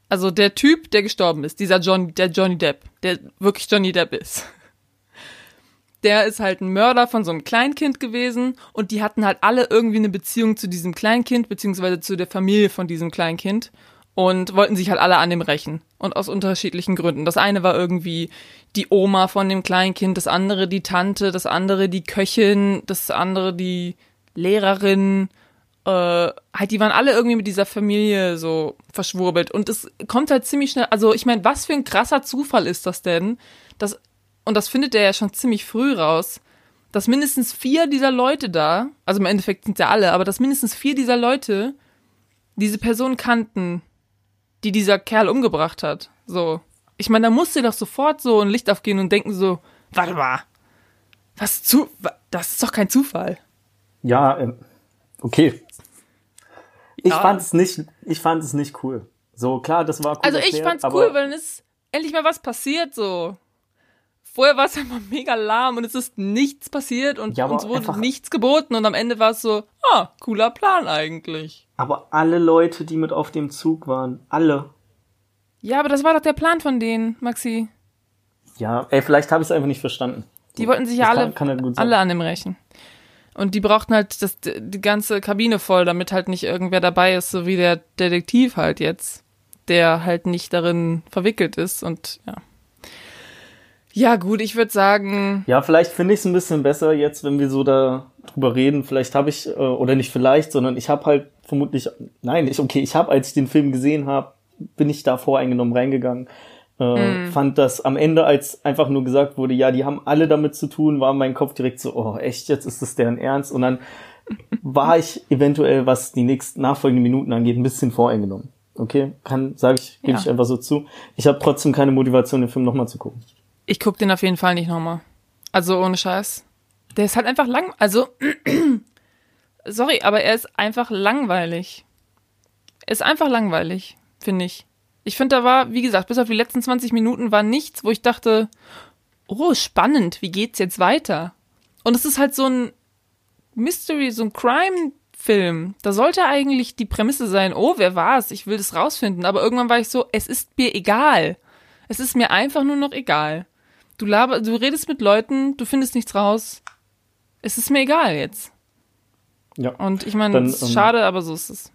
Also der Typ, der gestorben ist, dieser John, der Johnny Depp, der wirklich Johnny Depp ist der ist halt ein Mörder von so einem Kleinkind gewesen und die hatten halt alle irgendwie eine Beziehung zu diesem Kleinkind, beziehungsweise zu der Familie von diesem Kleinkind und wollten sich halt alle an dem rächen. Und aus unterschiedlichen Gründen. Das eine war irgendwie die Oma von dem Kleinkind, das andere die Tante, das andere die Köchin, das andere die Lehrerin. Äh, halt, die waren alle irgendwie mit dieser Familie so verschwurbelt. Und es kommt halt ziemlich schnell, also ich meine, was für ein krasser Zufall ist das denn, dass und das findet er ja schon ziemlich früh raus, dass mindestens vier dieser Leute da, also im Endeffekt sind ja alle, aber dass mindestens vier dieser Leute diese Person kannten, die dieser Kerl umgebracht hat. So. Ich meine, da musste doch sofort so ein Licht aufgehen und denken so, warte mal, was zu, das ist doch kein Zufall. Ja, ähm, okay. Ich ja. fand es nicht, ich fand es nicht cool. So, klar, das war cool. Also ich erklärt, fand's cool, weil es endlich mal was passiert, so. Vorher war es einfach mega lahm und es ist nichts passiert und ja, uns wurde nichts geboten und am Ende war es so, ah, cooler Plan eigentlich. Aber alle Leute, die mit auf dem Zug waren, alle. Ja, aber das war doch der Plan von denen, Maxi. Ja, ey, vielleicht habe ich es einfach nicht verstanden. Die wollten sich ja alle, kann, kann alle an dem rächen. Und die brauchten halt das, die ganze Kabine voll, damit halt nicht irgendwer dabei ist, so wie der Detektiv halt jetzt, der halt nicht darin verwickelt ist und ja. Ja, gut, ich würde sagen. Ja, vielleicht finde ich es ein bisschen besser jetzt, wenn wir so da drüber reden. Vielleicht habe ich, äh, oder nicht vielleicht, sondern ich habe halt vermutlich, nein, ich, okay, ich habe, als ich den Film gesehen habe, bin ich da voreingenommen reingegangen. Äh, mm. Fand das am Ende, als einfach nur gesagt wurde, ja, die haben alle damit zu tun, war mein Kopf direkt so, oh, echt, jetzt ist das deren Ernst. Und dann war ich eventuell, was die nächsten nachfolgenden Minuten angeht, ein bisschen voreingenommen. Okay, kann, sage ich, gebe ja. ich einfach so zu. Ich habe trotzdem keine Motivation, den Film nochmal zu gucken. Ich gucke den auf jeden Fall nicht nochmal. Also ohne Scheiß. Der ist halt einfach lang. Also, sorry, aber er ist einfach langweilig. Er ist einfach langweilig, finde ich. Ich finde, da war, wie gesagt, bis auf die letzten 20 Minuten war nichts, wo ich dachte, oh, spannend, wie geht's jetzt weiter? Und es ist halt so ein Mystery, so ein Crime-Film. Da sollte eigentlich die Prämisse sein, oh, wer war's? Ich will das rausfinden. Aber irgendwann war ich so, es ist mir egal. Es ist mir einfach nur noch egal. Du laber, du redest mit Leuten, du findest nichts raus. Es ist mir egal jetzt. Ja. Und ich meine, es ist ähm, schade, aber so ist es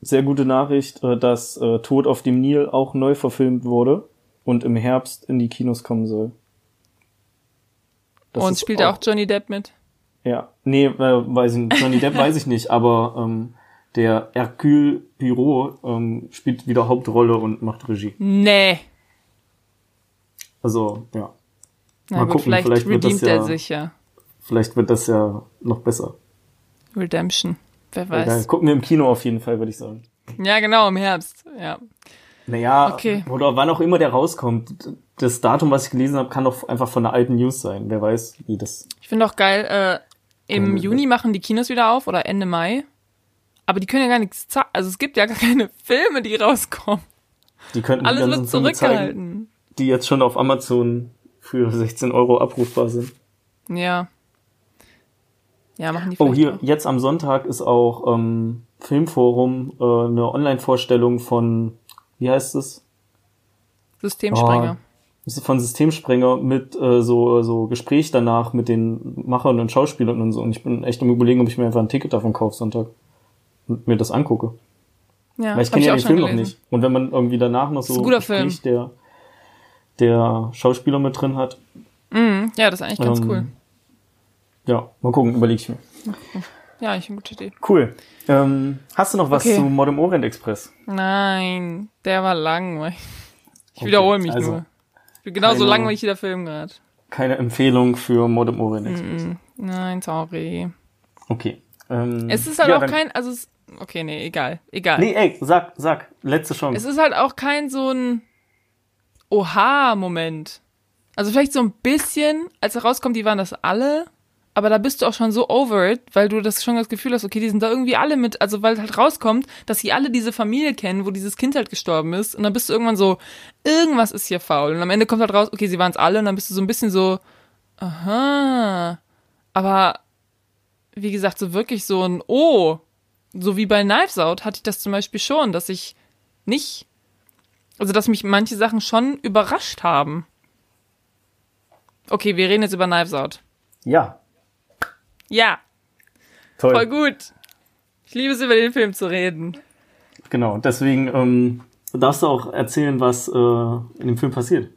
sehr gute Nachricht, äh, dass äh, Tod auf dem Nil auch neu verfilmt wurde und im Herbst in die Kinos kommen soll. Das und spielt auch, auch Johnny Depp mit? Ja, nee, äh, weiß ich nicht. Johnny Depp weiß ich nicht, aber ähm, der Hercule Poirot ähm, spielt wieder Hauptrolle und macht Regie. Nee. Also, ja. Na Mal gucken, vielleicht, vielleicht wird das ja, er sich ja. Vielleicht wird das ja noch besser. Redemption. Wer weiß. Ja, gucken wir im Kino auf jeden Fall, würde ich sagen. Ja, genau, im Herbst. Ja. Naja, okay. oder wann auch immer der rauskommt. Das Datum, was ich gelesen habe, kann doch einfach von der alten News sein. Wer weiß, wie das. Ich finde auch geil, äh, im Juni machen die Kinos wieder auf oder Ende Mai. Aber die können ja gar nichts zeigen. Also es gibt ja gar keine Filme, die rauskommen. Die könnten Alles wird zurückgehalten. Zeigen, die jetzt schon auf Amazon für 16 Euro abrufbar sind. Ja. Ja, machen die Oh, hier, auch. jetzt am Sonntag ist auch ähm, Filmforum äh, eine Online-Vorstellung von, wie heißt es? Systemsprenger. Oh, von Systemsprenger mit äh, so, so Gespräch danach mit den Machern und Schauspielern und so. Und ich bin echt am überlegen, ob ich mir einfach ein Ticket davon kaufe Sonntag und mir das angucke. Ja, Weil ich kenne ja den Film gelesen. noch nicht. Und wenn man irgendwie danach noch so ein Gespräch der, der Schauspieler mit drin hat. Mm, ja, das ist eigentlich ganz ähm, cool. Ja, mal gucken, überlege ich mir. Ja, ich eine gute Idee. Cool. Ähm, hast du noch was okay. zu Modern Orient Express? Nein, der war langweilig. Ich okay, wiederhole mich also nur. Genauso keine, langweilig wie der Film gerade. Keine Empfehlung für Modern Orient Express. Mm -mm. Nein, sorry. Okay. Ähm, es ist halt ja, auch kein, also es, okay, nee, egal, egal. Nee, ey, sag, sag, letzte Chance. Es ist halt auch kein so ein Oha-Moment. Also vielleicht so ein bisschen, als herauskommt, die waren das alle, aber da bist du auch schon so over it, weil du das schon das Gefühl hast, okay, die sind da irgendwie alle mit, also weil halt rauskommt, dass sie alle diese Familie kennen, wo dieses Kind halt gestorben ist und dann bist du irgendwann so, irgendwas ist hier faul und am Ende kommt halt raus, okay, sie waren es alle und dann bist du so ein bisschen so, aha, aber wie gesagt, so wirklich so ein Oh, so wie bei Knives Out hatte ich das zum Beispiel schon, dass ich nicht, also dass mich manche Sachen schon überrascht haben. Okay, wir reden jetzt über Knives Out. Ja, ja. Toll. Voll gut. Ich liebe es, über den Film zu reden. Genau, deswegen ähm, darfst du auch erzählen, was äh, in dem Film passiert.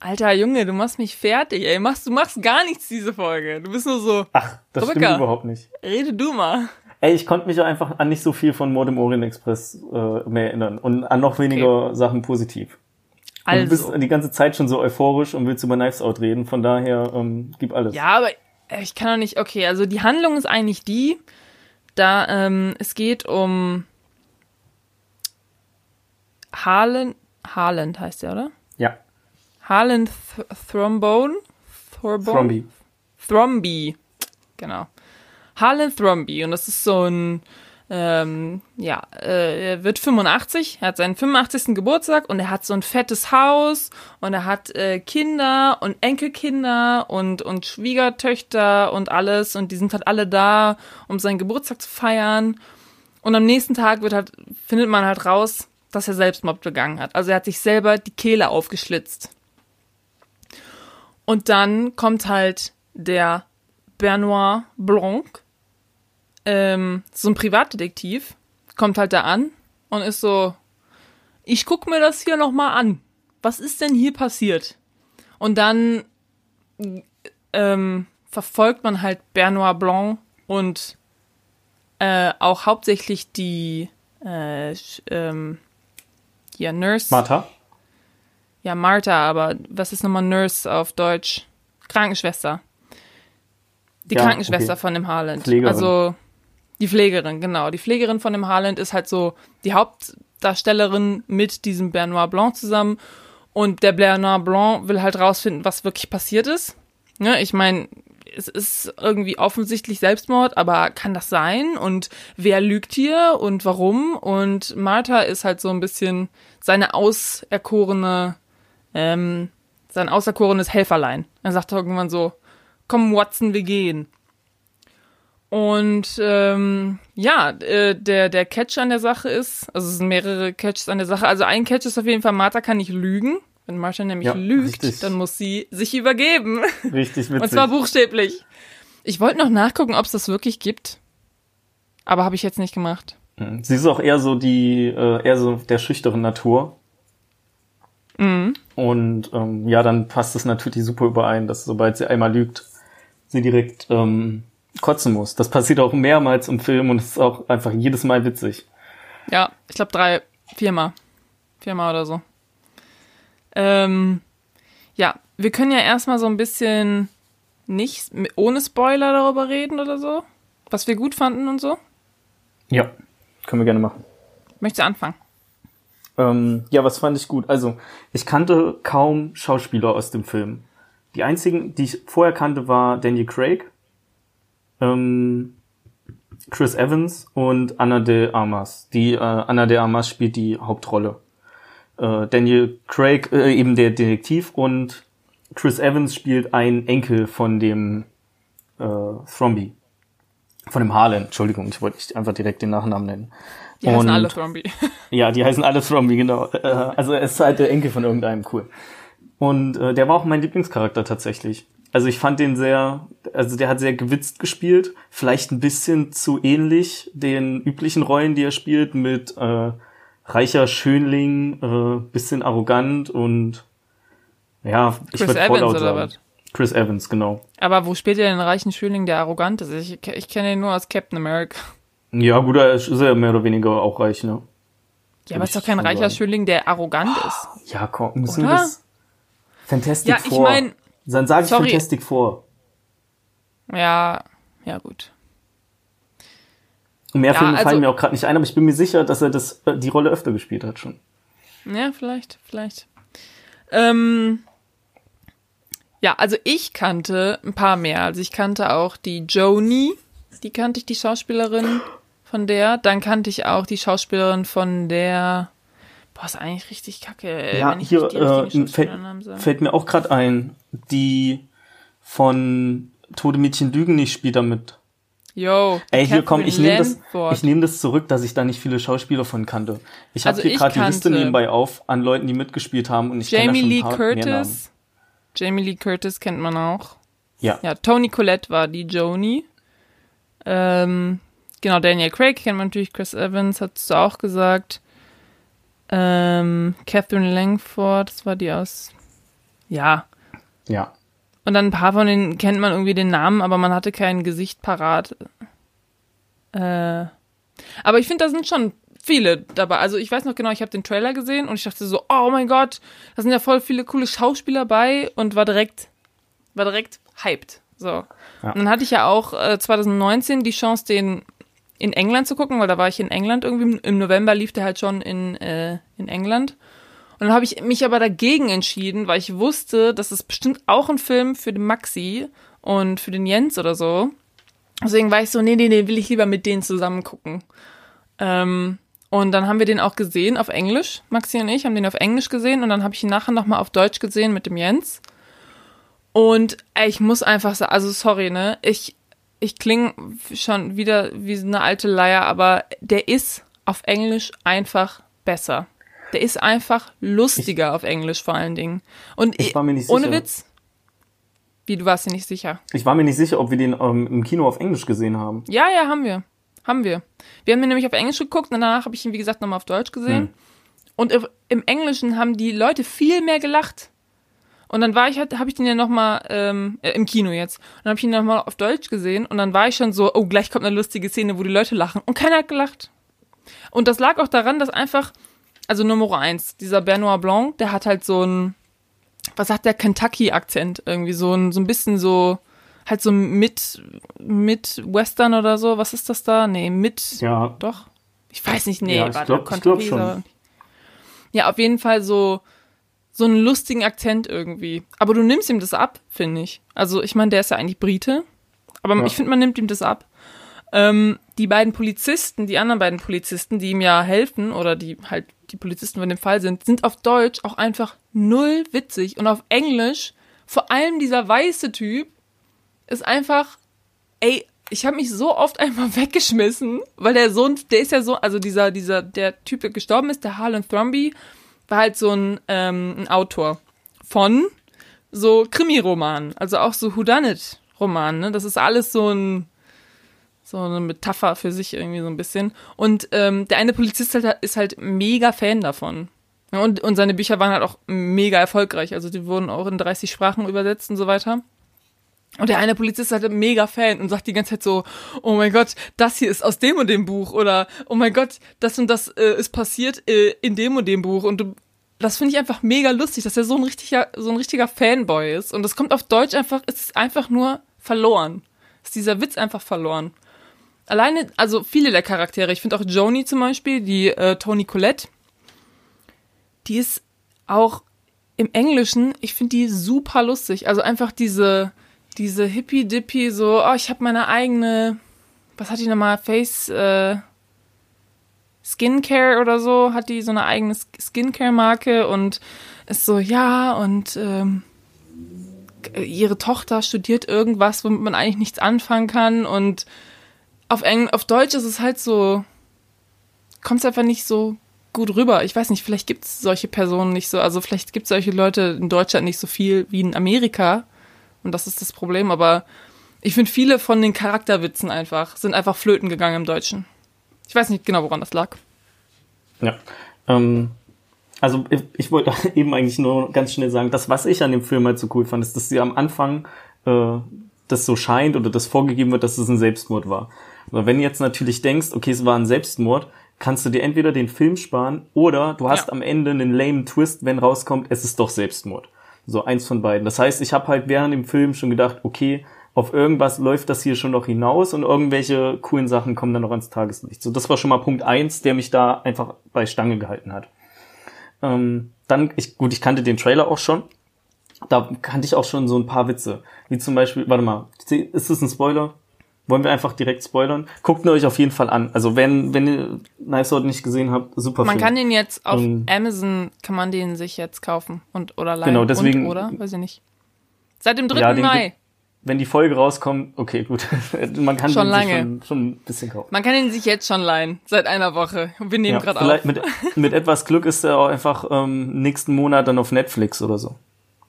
Alter Junge, du machst mich fertig, ey. Machst, du machst gar nichts diese Folge. Du bist nur so. Ach, das Rücker. stimmt überhaupt nicht. Rede du mal. Ey, ich konnte mich einfach an nicht so viel von Mord im Orient Express äh, mehr erinnern und an noch weniger okay. Sachen positiv. Also. du bist die ganze Zeit schon so euphorisch und willst über Knives Out reden, von daher ähm, gib alles. Ja, aber äh, ich kann doch nicht, okay, also die Handlung ist eigentlich die, da ähm, es geht um Harlan, Harland heißt der, oder? Ja. Harlan Th Thrombone? Thorbone? Thromby. Thromby, genau. Harlan Thromby und das ist so ein ähm, ja, äh, er wird 85, er hat seinen 85. Geburtstag und er hat so ein fettes Haus und er hat äh, Kinder und Enkelkinder und, und Schwiegertöchter und alles und die sind halt alle da, um seinen Geburtstag zu feiern. Und am nächsten Tag wird halt, findet man halt raus, dass er Selbstmord begangen hat. Also er hat sich selber die Kehle aufgeschlitzt. Und dann kommt halt der Benoit Blanc, ähm, so ein Privatdetektiv kommt halt da an und ist so, ich guck mir das hier nochmal an. Was ist denn hier passiert? Und dann ähm, verfolgt man halt Benoit Blanc und äh, auch hauptsächlich die äh, ähm, hier, Nurse. Martha? Ja, Martha, aber was ist nochmal Nurse auf Deutsch? Krankenschwester. Die ja, Krankenschwester okay. von dem Harland. Pflegerin. Also die Pflegerin, genau. Die Pflegerin von dem Harland ist halt so die Hauptdarstellerin mit diesem Bernard Blanc zusammen. Und der Bernard Blanc will halt rausfinden, was wirklich passiert ist. Ja, ich meine, es ist irgendwie offensichtlich Selbstmord, aber kann das sein? Und wer lügt hier und warum? Und Martha ist halt so ein bisschen seine auserkorene, ähm, sein auserkorenes Helferlein. Er sagt irgendwann so, komm Watson, wir gehen. Und ähm, ja, äh, der, der Catch an der Sache ist, also es sind mehrere Catches an der Sache. Also ein Catch ist auf jeden Fall, Martha kann nicht lügen. Wenn Martha nämlich ja, lügt, richtig. dann muss sie sich übergeben. Richtig witzig. Und zwar buchstäblich. Ich wollte noch nachgucken, ob es das wirklich gibt. Aber habe ich jetzt nicht gemacht. Mhm. Sie ist auch eher so die, äh, eher so der schüchteren Natur. Mhm. Und ähm, ja, dann passt es natürlich super überein, dass sobald sie einmal lügt, sie direkt ähm, kotzen muss. Das passiert auch mehrmals im Film und ist auch einfach jedes Mal witzig. Ja, ich glaube drei, viermal. Viermal oder so. Ähm, ja, wir können ja erstmal so ein bisschen nicht ohne Spoiler darüber reden oder so, was wir gut fanden und so. Ja, können wir gerne machen. Möchtest du anfangen? Ähm, ja, was fand ich gut? Also, ich kannte kaum Schauspieler aus dem Film. Die einzigen, die ich vorher kannte, war Daniel Craig, ähm, Chris Evans und Anna de Armas. Die äh, Anna de Armas spielt die Hauptrolle äh, Daniel Craig, äh, eben der Detektiv und Chris Evans spielt ein Enkel von dem äh, Thromby. Von dem Harlan, Entschuldigung, ich wollte nicht einfach direkt den Nachnamen nennen. Die und, heißen alle Thromby. ja, die heißen alle Thromby, genau. Äh, also er ist halt der Enkel von irgendeinem, cool. Und äh, der war auch mein Lieblingscharakter tatsächlich. Also ich fand den sehr, also der hat sehr gewitzt gespielt, vielleicht ein bisschen zu ähnlich den üblichen Rollen, die er spielt, mit äh, reicher Schönling, äh, bisschen arrogant und ja, ich würde Fallout sagen. Was? Chris Evans, genau. Aber wo spielt er den reichen Schönling, der arrogant ist? Ich, ich kenne ihn nur als Captain America. Ja, gut, er ist ja mehr oder weniger auch reich, ne? Ja, aber ist doch kein reicher sagen. Schönling, der arrogant ist. Ja, komm, müssen oder? wir das Fantastic ja, ich mein, Dann sage ich sorry. Fantastic vor. Ja, ja gut. Mehr ja, Filme also, fallen mir auch gerade nicht ein, aber ich bin mir sicher, dass er das, äh, die Rolle öfter gespielt hat schon. Ja, vielleicht, vielleicht. Ähm, ja, also ich kannte ein paar mehr. Also ich kannte auch die Joni, die kannte ich, die Schauspielerin von der. Dann kannte ich auch die Schauspielerin von der. Boah, ist eigentlich richtig kacke. Ja, hier äh, fällt, fällt, mir auch gerade ein, die von Tode Mädchen Lügen nicht spielt damit. Yo, Ey, hier komm, ich nehme das, ich nehme das zurück, dass ich da nicht viele Schauspieler von kannte. Ich habe also hier gerade die Liste nebenbei auf an Leuten, die mitgespielt haben und ich Jamie Lee Curtis. Jamie Lee Curtis kennt man auch. Ja. Ja, Tony Collette war die Joni. Ähm, genau, Daniel Craig kennt man natürlich, Chris Evans, hast du auch gesagt. Ähm, Catherine Langford, das war die aus. Ja. Ja. Und dann ein paar von denen kennt man irgendwie den Namen, aber man hatte kein Gesicht parat. Äh, aber ich finde, da sind schon viele dabei. Also ich weiß noch genau, ich habe den Trailer gesehen und ich dachte so, oh mein Gott, da sind ja voll viele coole Schauspieler bei und war direkt, war direkt hyped. So. Ja. Und dann hatte ich ja auch äh, 2019 die Chance, den in England zu gucken, weil da war ich in England irgendwie. Im November lief der halt schon in, äh, in England. Und dann habe ich mich aber dagegen entschieden, weil ich wusste, das ist bestimmt auch ein Film für den Maxi und für den Jens oder so. Deswegen war ich so, nee, nee, nee, will ich lieber mit denen zusammen gucken. Ähm, und dann haben wir den auch gesehen auf Englisch. Maxi und ich haben den auf Englisch gesehen und dann habe ich ihn nachher nochmal auf Deutsch gesehen mit dem Jens. Und ey, ich muss einfach sagen, also sorry, ne, ich, ich klinge schon wieder wie eine alte Leier, aber der ist auf Englisch einfach besser. Der ist einfach lustiger ich, auf Englisch vor allen Dingen. Und ich war mir nicht ohne sicher. Witz. Wie, du warst dir nicht sicher? Ich war mir nicht sicher, ob wir den ähm, im Kino auf Englisch gesehen haben. Ja, ja, haben wir. Haben wir. Wir haben den nämlich auf Englisch geguckt und danach habe ich ihn, wie gesagt, nochmal auf Deutsch gesehen. Hm. Und im Englischen haben die Leute viel mehr gelacht. Und dann war ich halt, habe ich den ja nochmal ähm, äh, im Kino jetzt. Und dann habe ich ihn nochmal auf Deutsch gesehen und dann war ich schon so, oh, gleich kommt eine lustige Szene, wo die Leute lachen. Und keiner hat gelacht. Und das lag auch daran, dass einfach also Nummer eins, dieser Benoit Blanc, der hat halt so ein, was sagt der Kentucky-Akzent irgendwie, so ein, so ein bisschen so, halt so mit, mit Western oder so, was ist das da? Nee, mit, ja. doch? Ich weiß nicht, nee, ja, ich glaube glaub schon. Ja, auf jeden Fall so, so einen lustigen Akzent irgendwie. Aber du nimmst ihm das ab, finde ich. Also, ich meine, der ist ja eigentlich Brite, aber ja. ich finde, man nimmt ihm das ab. Ähm, die beiden Polizisten, die anderen beiden Polizisten, die ihm ja helfen oder die halt die Polizisten von dem Fall sind, sind auf Deutsch auch einfach null witzig und auf Englisch, vor allem dieser weiße Typ, ist einfach, ey, ich habe mich so oft einfach weggeschmissen, weil der Sohn, der ist ja so, also dieser, dieser, der Typ, der gestorben ist, der Harlan Thrumby, war halt so ein, ähm, ein Autor von so Krimi-Romanen, also auch so Whodunit-Romanen, ne? Das ist alles so ein, so eine Metapher für sich irgendwie so ein bisschen. Und ähm, der eine Polizist halt, ist halt mega Fan davon. Und, und seine Bücher waren halt auch mega erfolgreich. Also die wurden auch in 30 Sprachen übersetzt und so weiter. Und der eine Polizist ist halt mega Fan und sagt die ganze Zeit so, oh mein Gott, das hier ist aus dem und dem Buch oder oh mein Gott, das und das äh, ist passiert äh, in dem und dem Buch und du, das finde ich einfach mega lustig, dass er so ein richtiger, so ein richtiger Fanboy ist und das kommt auf Deutsch einfach, es ist einfach nur verloren. Ist dieser Witz einfach verloren alleine, also viele der Charaktere, ich finde auch Joni zum Beispiel, die äh, Toni Collette, die ist auch im Englischen, ich finde die super lustig. Also einfach diese, diese hippie-dippy, so, oh, ich habe meine eigene, was hat die nochmal, Face, äh, Skincare oder so, hat die so eine eigene Skincare-Marke und ist so, ja, und ähm, ihre Tochter studiert irgendwas, womit man eigentlich nichts anfangen kann und auf, Eng auf Deutsch ist es halt so, kommt es einfach nicht so gut rüber. Ich weiß nicht, vielleicht gibt es solche Personen nicht so, also vielleicht gibt es solche Leute in Deutschland nicht so viel wie in Amerika. Und das ist das Problem, aber ich finde viele von den Charakterwitzen einfach, sind einfach flöten gegangen im Deutschen. Ich weiß nicht genau, woran das lag. Ja. Ähm, also ich, ich wollte eben eigentlich nur ganz schnell sagen, das, was ich an dem Film halt so cool fand, ist, dass sie am Anfang äh, das so scheint oder das vorgegeben wird, dass es ein Selbstmord war. Aber wenn du jetzt natürlich denkst, okay, es war ein Selbstmord, kannst du dir entweder den Film sparen oder du hast ja. am Ende einen lame Twist, wenn rauskommt, es ist doch Selbstmord. So eins von beiden. Das heißt, ich habe halt während dem Film schon gedacht, okay, auf irgendwas läuft das hier schon noch hinaus und irgendwelche coolen Sachen kommen dann noch ans Tageslicht. So, das war schon mal Punkt eins, der mich da einfach bei Stange gehalten hat. Ähm, dann, ich, gut, ich kannte den Trailer auch schon. Da kannte ich auch schon so ein paar Witze. Wie zum Beispiel, warte mal, ist das ein Spoiler? Wollen wir einfach direkt spoilern? Guckt ihn euch auf jeden Fall an. Also wenn, wenn ihr Nice Out nicht gesehen habt, super Man Film. kann den jetzt auf um, Amazon, kann man den sich jetzt kaufen und oder leihen. Genau, deswegen. Und, oder? Weiß ich nicht. Seit dem 3. Ja, Mai. Wenn die Folge rauskommt, okay, gut. man kann schon den lange. Schon, schon ein bisschen kaufen. Man kann ihn sich jetzt schon leihen, seit einer Woche. Wir nehmen ja, gerade auf. Mit, mit etwas Glück ist er auch einfach ähm, nächsten Monat dann auf Netflix oder so.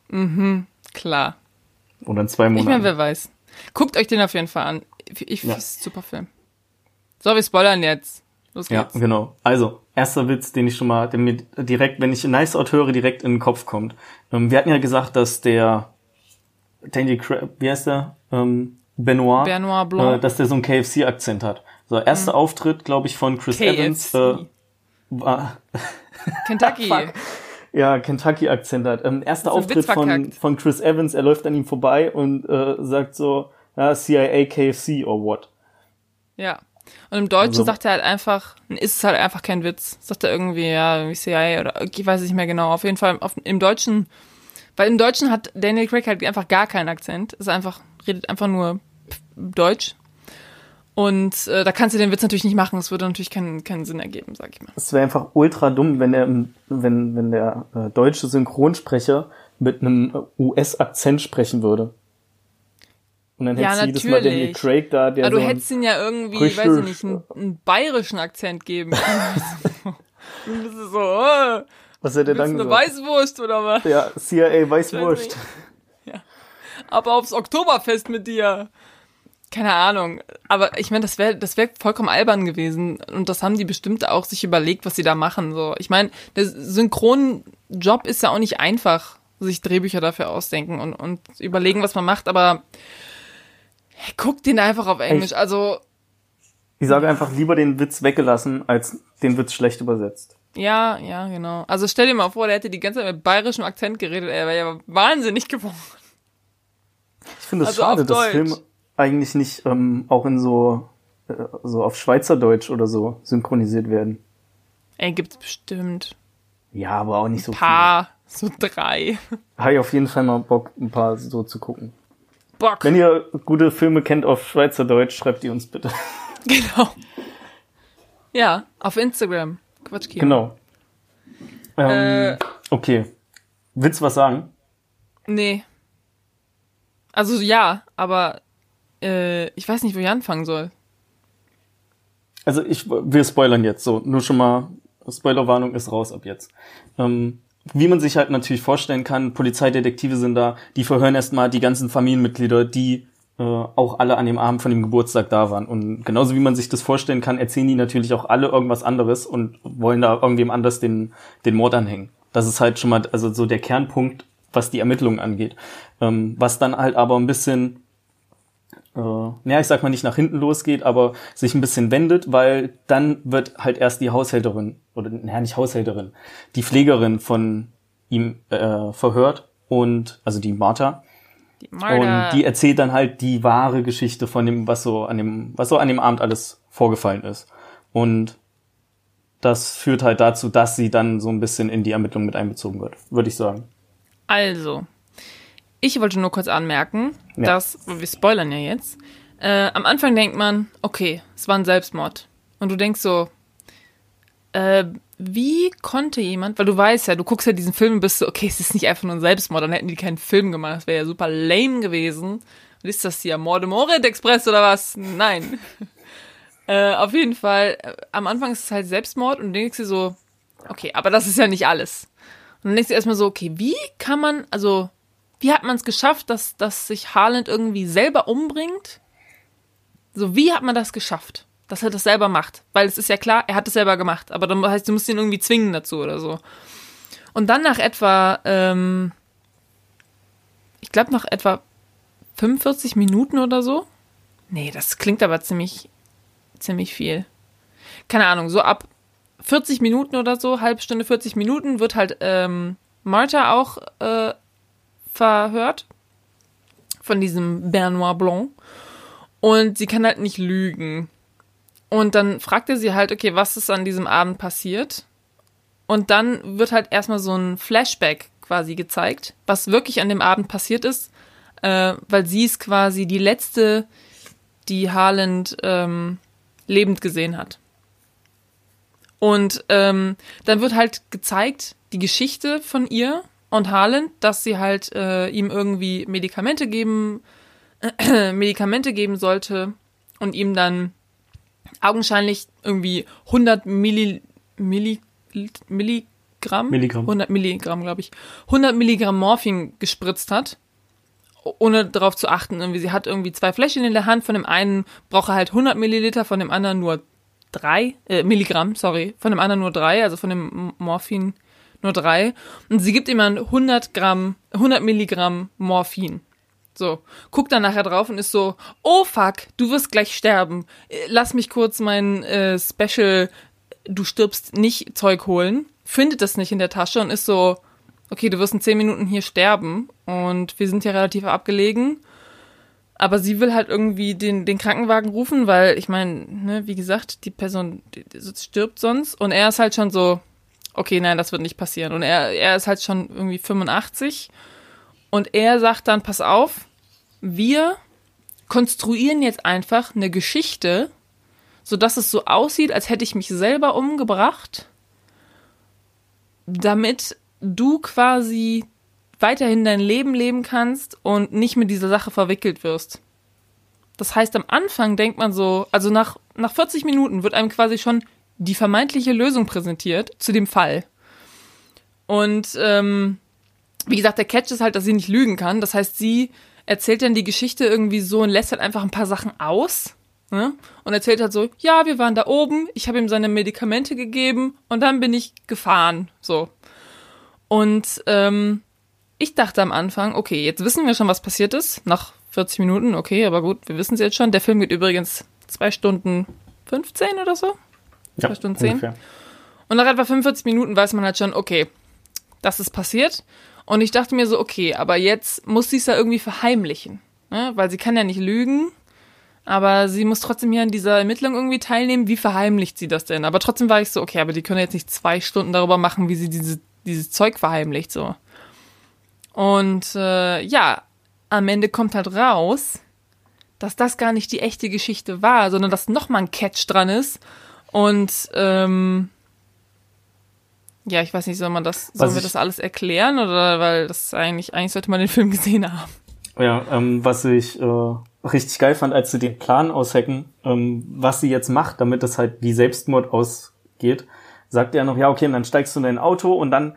Mhm, klar. Oder in zwei Monaten. Ich meine, wer weiß. Guckt euch den auf jeden Fall an. Ich finde es super Film. So, wir spoilern jetzt. Los geht's. Ja, genau. Also, erster Witz, den ich schon mal, der mir direkt, wenn ich Nice Out höre, direkt in den Kopf kommt. Ähm, wir hatten ja gesagt, dass der Daniel Craig, wie heißt der? Ähm, Benoit, Benoit Blanc. Äh, dass der so einen KFC-Akzent hat. So, erster mhm. Auftritt, glaube ich, von Chris KFC. Evans. Äh, war Kentucky. ja, Kentucky-Akzent hat. Ähm, erster Auftritt von, von Chris Evans, er läuft an ihm vorbei und äh, sagt so, ja, CIA, KFC or what. Ja. Und im Deutschen also, sagt er halt einfach, ist es halt einfach kein Witz. Sagt er irgendwie, ja, irgendwie CIA oder ich weiß nicht mehr genau. Auf jeden Fall auf, im Deutschen, weil im Deutschen hat Daniel Craig halt einfach gar keinen Akzent. Ist einfach, redet einfach nur Deutsch. Und äh, da kannst du den Witz natürlich nicht machen. Es würde natürlich keinen, keinen Sinn ergeben, sag ich mal. Es wäre einfach ultra dumm, wenn der, wenn, wenn der äh, deutsche Synchronsprecher mit einem US-Akzent sprechen würde. Und dann ja, hättest du jedes Mal Daniel Craig da, der Aber so du hättest ihn ja irgendwie, weiß ich nicht, einen, einen bayerischen Akzent geben du bist so, oh, was hätte er dann eine Weißwurst oder was? Ja, CIA Weißwurst. Ja. Aber aufs Oktoberfest mit dir. Keine Ahnung. Aber ich meine, das wäre das wäre vollkommen albern gewesen. Und das haben die bestimmt auch sich überlegt, was sie da machen. So, Ich meine, der Synchronjob ist ja auch nicht einfach, sich Drehbücher dafür ausdenken und, und überlegen, was man macht. Aber Guck den einfach auf Englisch, ich, also. Ich sage einfach lieber den Witz weggelassen, als den Witz schlecht übersetzt. Ja, ja, genau. Also stell dir mal vor, der hätte die ganze Zeit mit bayerischem Akzent geredet, er wäre ja wahnsinnig geworden. Ich finde es also schade, dass Filme eigentlich nicht ähm, auch in so, äh, so auf Schweizerdeutsch oder so synchronisiert werden. Ey, gibt's bestimmt. Ja, aber auch nicht so ein paar, viele. so drei. Habe ich auf jeden Fall mal Bock, ein paar so zu gucken. Bock. Wenn ihr gute Filme kennt auf Schweizerdeutsch, schreibt die uns bitte. Genau. Ja, auf Instagram. Quatsch, Kino. Genau. Ähm, äh, okay. Willst du was sagen? Nee. Also ja, aber äh, ich weiß nicht, wo ich anfangen soll. Also ich, wir spoilern jetzt so, nur schon mal, Spoilerwarnung ist raus ab jetzt. Ähm, wie man sich halt natürlich vorstellen kann, Polizeidetektive sind da, die verhören erstmal die ganzen Familienmitglieder, die äh, auch alle an dem Abend von dem Geburtstag da waren. Und genauso wie man sich das vorstellen kann, erzählen die natürlich auch alle irgendwas anderes und wollen da irgendwem anders den, den Mord anhängen. Das ist halt schon mal, also so der Kernpunkt, was die Ermittlungen angeht. Ähm, was dann halt aber ein bisschen, äh, ja, ich sag mal nicht nach hinten losgeht, aber sich ein bisschen wendet, weil dann wird halt erst die Haushälterin, oder naja, nicht Haushälterin, die Pflegerin von ihm äh, verhört und, also die Martha, die und die erzählt dann halt die wahre Geschichte von dem, was so an dem, was so an dem Abend alles vorgefallen ist. Und das führt halt dazu, dass sie dann so ein bisschen in die Ermittlung mit einbezogen wird, würde ich sagen. Also, ich wollte nur kurz anmerken, ja. dass, wir spoilern ja jetzt, äh, am Anfang denkt man, okay, es war ein Selbstmord. Und du denkst so, äh, wie konnte jemand, weil du weißt ja, du guckst ja diesen Film und bist so, okay, es ist nicht einfach nur ein Selbstmord, dann hätten die keinen Film gemacht, das wäre ja super lame gewesen. Und ist das hier Mord im Orient Express oder was? Nein. äh, auf jeden Fall, äh, am Anfang ist es halt Selbstmord und du denkst dir so, okay, aber das ist ja nicht alles. Und dann denkst du erstmal so, okay, wie kann man, also, wie hat man es geschafft, dass, dass sich Haaland irgendwie selber umbringt? So, wie hat man das geschafft? dass er das selber macht. Weil es ist ja klar, er hat es selber gemacht. Aber dann heißt, du musst ihn irgendwie zwingen dazu oder so. Und dann nach etwa, ähm, ich glaube nach etwa 45 Minuten oder so. Nee, das klingt aber ziemlich, ziemlich viel. Keine Ahnung, so ab 40 Minuten oder so, halbe Stunde, 40 Minuten, wird halt ähm, Martha auch äh, verhört von diesem Bernard Blanc. Und sie kann halt nicht lügen. Und dann fragt er sie halt, okay, was ist an diesem Abend passiert? Und dann wird halt erstmal so ein Flashback quasi gezeigt, was wirklich an dem Abend passiert ist, äh, weil sie ist quasi die letzte, die Harland ähm, lebend gesehen hat. Und ähm, dann wird halt gezeigt die Geschichte von ihr und Harland, dass sie halt äh, ihm irgendwie Medikamente geben, äh, Medikamente geben sollte und ihm dann augenscheinlich irgendwie 100 Milli, Milli, Milligramm? Milligramm. 100 Milligramm, glaube ich. 100 Milligramm Morphin gespritzt hat, ohne darauf zu achten. Irgendwie, sie hat irgendwie zwei Fläschchen in der Hand. Von dem einen braucht er halt 100 Milliliter, von dem anderen nur drei, äh, Milligramm, sorry. Von dem anderen nur drei, also von dem Morphin nur drei. Und sie gibt ihm dann 100 Gramm, 100 Milligramm Morphin. So, guckt dann nachher drauf und ist so, oh fuck, du wirst gleich sterben. Lass mich kurz mein äh, Special Du stirbst nicht Zeug holen. Findet das nicht in der Tasche und ist so, okay, du wirst in zehn Minuten hier sterben und wir sind hier relativ abgelegen. Aber sie will halt irgendwie den, den Krankenwagen rufen, weil ich meine, ne, wie gesagt, die Person die, die stirbt sonst und er ist halt schon so, okay, nein, das wird nicht passieren. Und er, er ist halt schon irgendwie 85 und er sagt dann, pass auf, wir konstruieren jetzt einfach eine Geschichte, sodass es so aussieht, als hätte ich mich selber umgebracht, damit du quasi weiterhin dein Leben leben kannst und nicht mit dieser Sache verwickelt wirst. Das heißt, am Anfang denkt man so, also nach, nach 40 Minuten wird einem quasi schon die vermeintliche Lösung präsentiert zu dem Fall. Und ähm, wie gesagt, der Catch ist halt, dass sie nicht lügen kann. Das heißt, sie erzählt dann die Geschichte irgendwie so und lässt halt einfach ein paar Sachen aus. Ne? Und erzählt halt so, ja, wir waren da oben, ich habe ihm seine Medikamente gegeben und dann bin ich gefahren. So. Und ähm, ich dachte am Anfang, okay, jetzt wissen wir schon, was passiert ist. Nach 40 Minuten, okay, aber gut, wir wissen es jetzt schon. Der Film geht übrigens zwei Stunden 15 oder so. Ja, zwei Stunden 10. Ungefähr. Und nach etwa 45 Minuten weiß man halt schon, okay, das ist passiert. Und ich dachte mir so, okay, aber jetzt muss sie es ja irgendwie verheimlichen. Ne? Weil sie kann ja nicht lügen, aber sie muss trotzdem hier an dieser Ermittlung irgendwie teilnehmen. Wie verheimlicht sie das denn? Aber trotzdem war ich so, okay, aber die können jetzt nicht zwei Stunden darüber machen, wie sie diese, dieses Zeug verheimlicht, so. Und äh, ja, am Ende kommt halt raus, dass das gar nicht die echte Geschichte war, sondern dass nochmal ein Catch dran ist. Und ähm, ja, ich weiß nicht, soll man das, sollen wir das alles erklären oder weil das eigentlich, eigentlich sollte man den Film gesehen haben. Ja, ähm, was ich äh, richtig geil fand, als sie den Plan aushacken, ähm, was sie jetzt macht, damit es halt wie Selbstmord ausgeht, sagt er noch, ja, okay, und dann steigst du in dein Auto und dann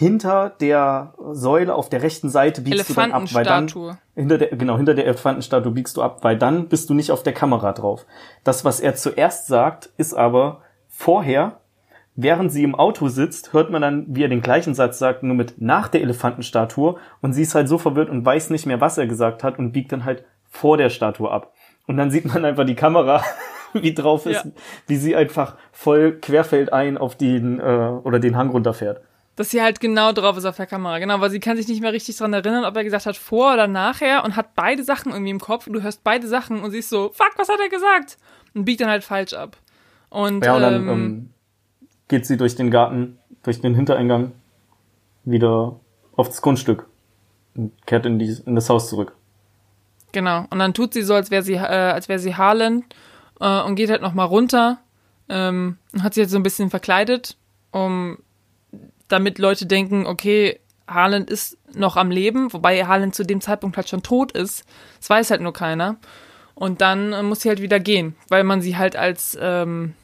hinter der Säule auf der rechten Seite biegst du dann ab, weil dann hinter der genau hinter der Elefantenstatue biegst du ab, weil dann bist du nicht auf der Kamera drauf. Das, was er zuerst sagt, ist aber vorher, während sie im Auto sitzt, hört man dann, wie er den gleichen Satz sagt, nur mit nach der Elefantenstatue und sie ist halt so verwirrt und weiß nicht mehr, was er gesagt hat und biegt dann halt vor der Statue ab. Und dann sieht man einfach die Kamera, wie drauf ist, ja. wie sie einfach voll querfeldein auf den äh, oder den Hang runterfährt dass sie halt genau drauf ist auf der Kamera. Genau, weil sie kann sich nicht mehr richtig dran erinnern, ob er gesagt hat vor oder nachher und hat beide Sachen irgendwie im Kopf. Du hörst beide Sachen und siehst so, fuck, was hat er gesagt? Und biegt dann halt falsch ab. Und, ja, und dann ähm, ähm, geht sie durch den Garten, durch den Hintereingang wieder auf das Grundstück und kehrt in, die, in das Haus zurück. Genau. Und dann tut sie so, als wäre sie, äh, als wäre sie Harlan äh, und geht halt nochmal runter ähm, und hat sich jetzt so ein bisschen verkleidet, um damit Leute denken, okay, Haaland ist noch am Leben, wobei Haaland zu dem Zeitpunkt halt schon tot ist. Das weiß halt nur keiner. Und dann äh, muss sie halt wieder gehen, weil man sie halt als, ähm,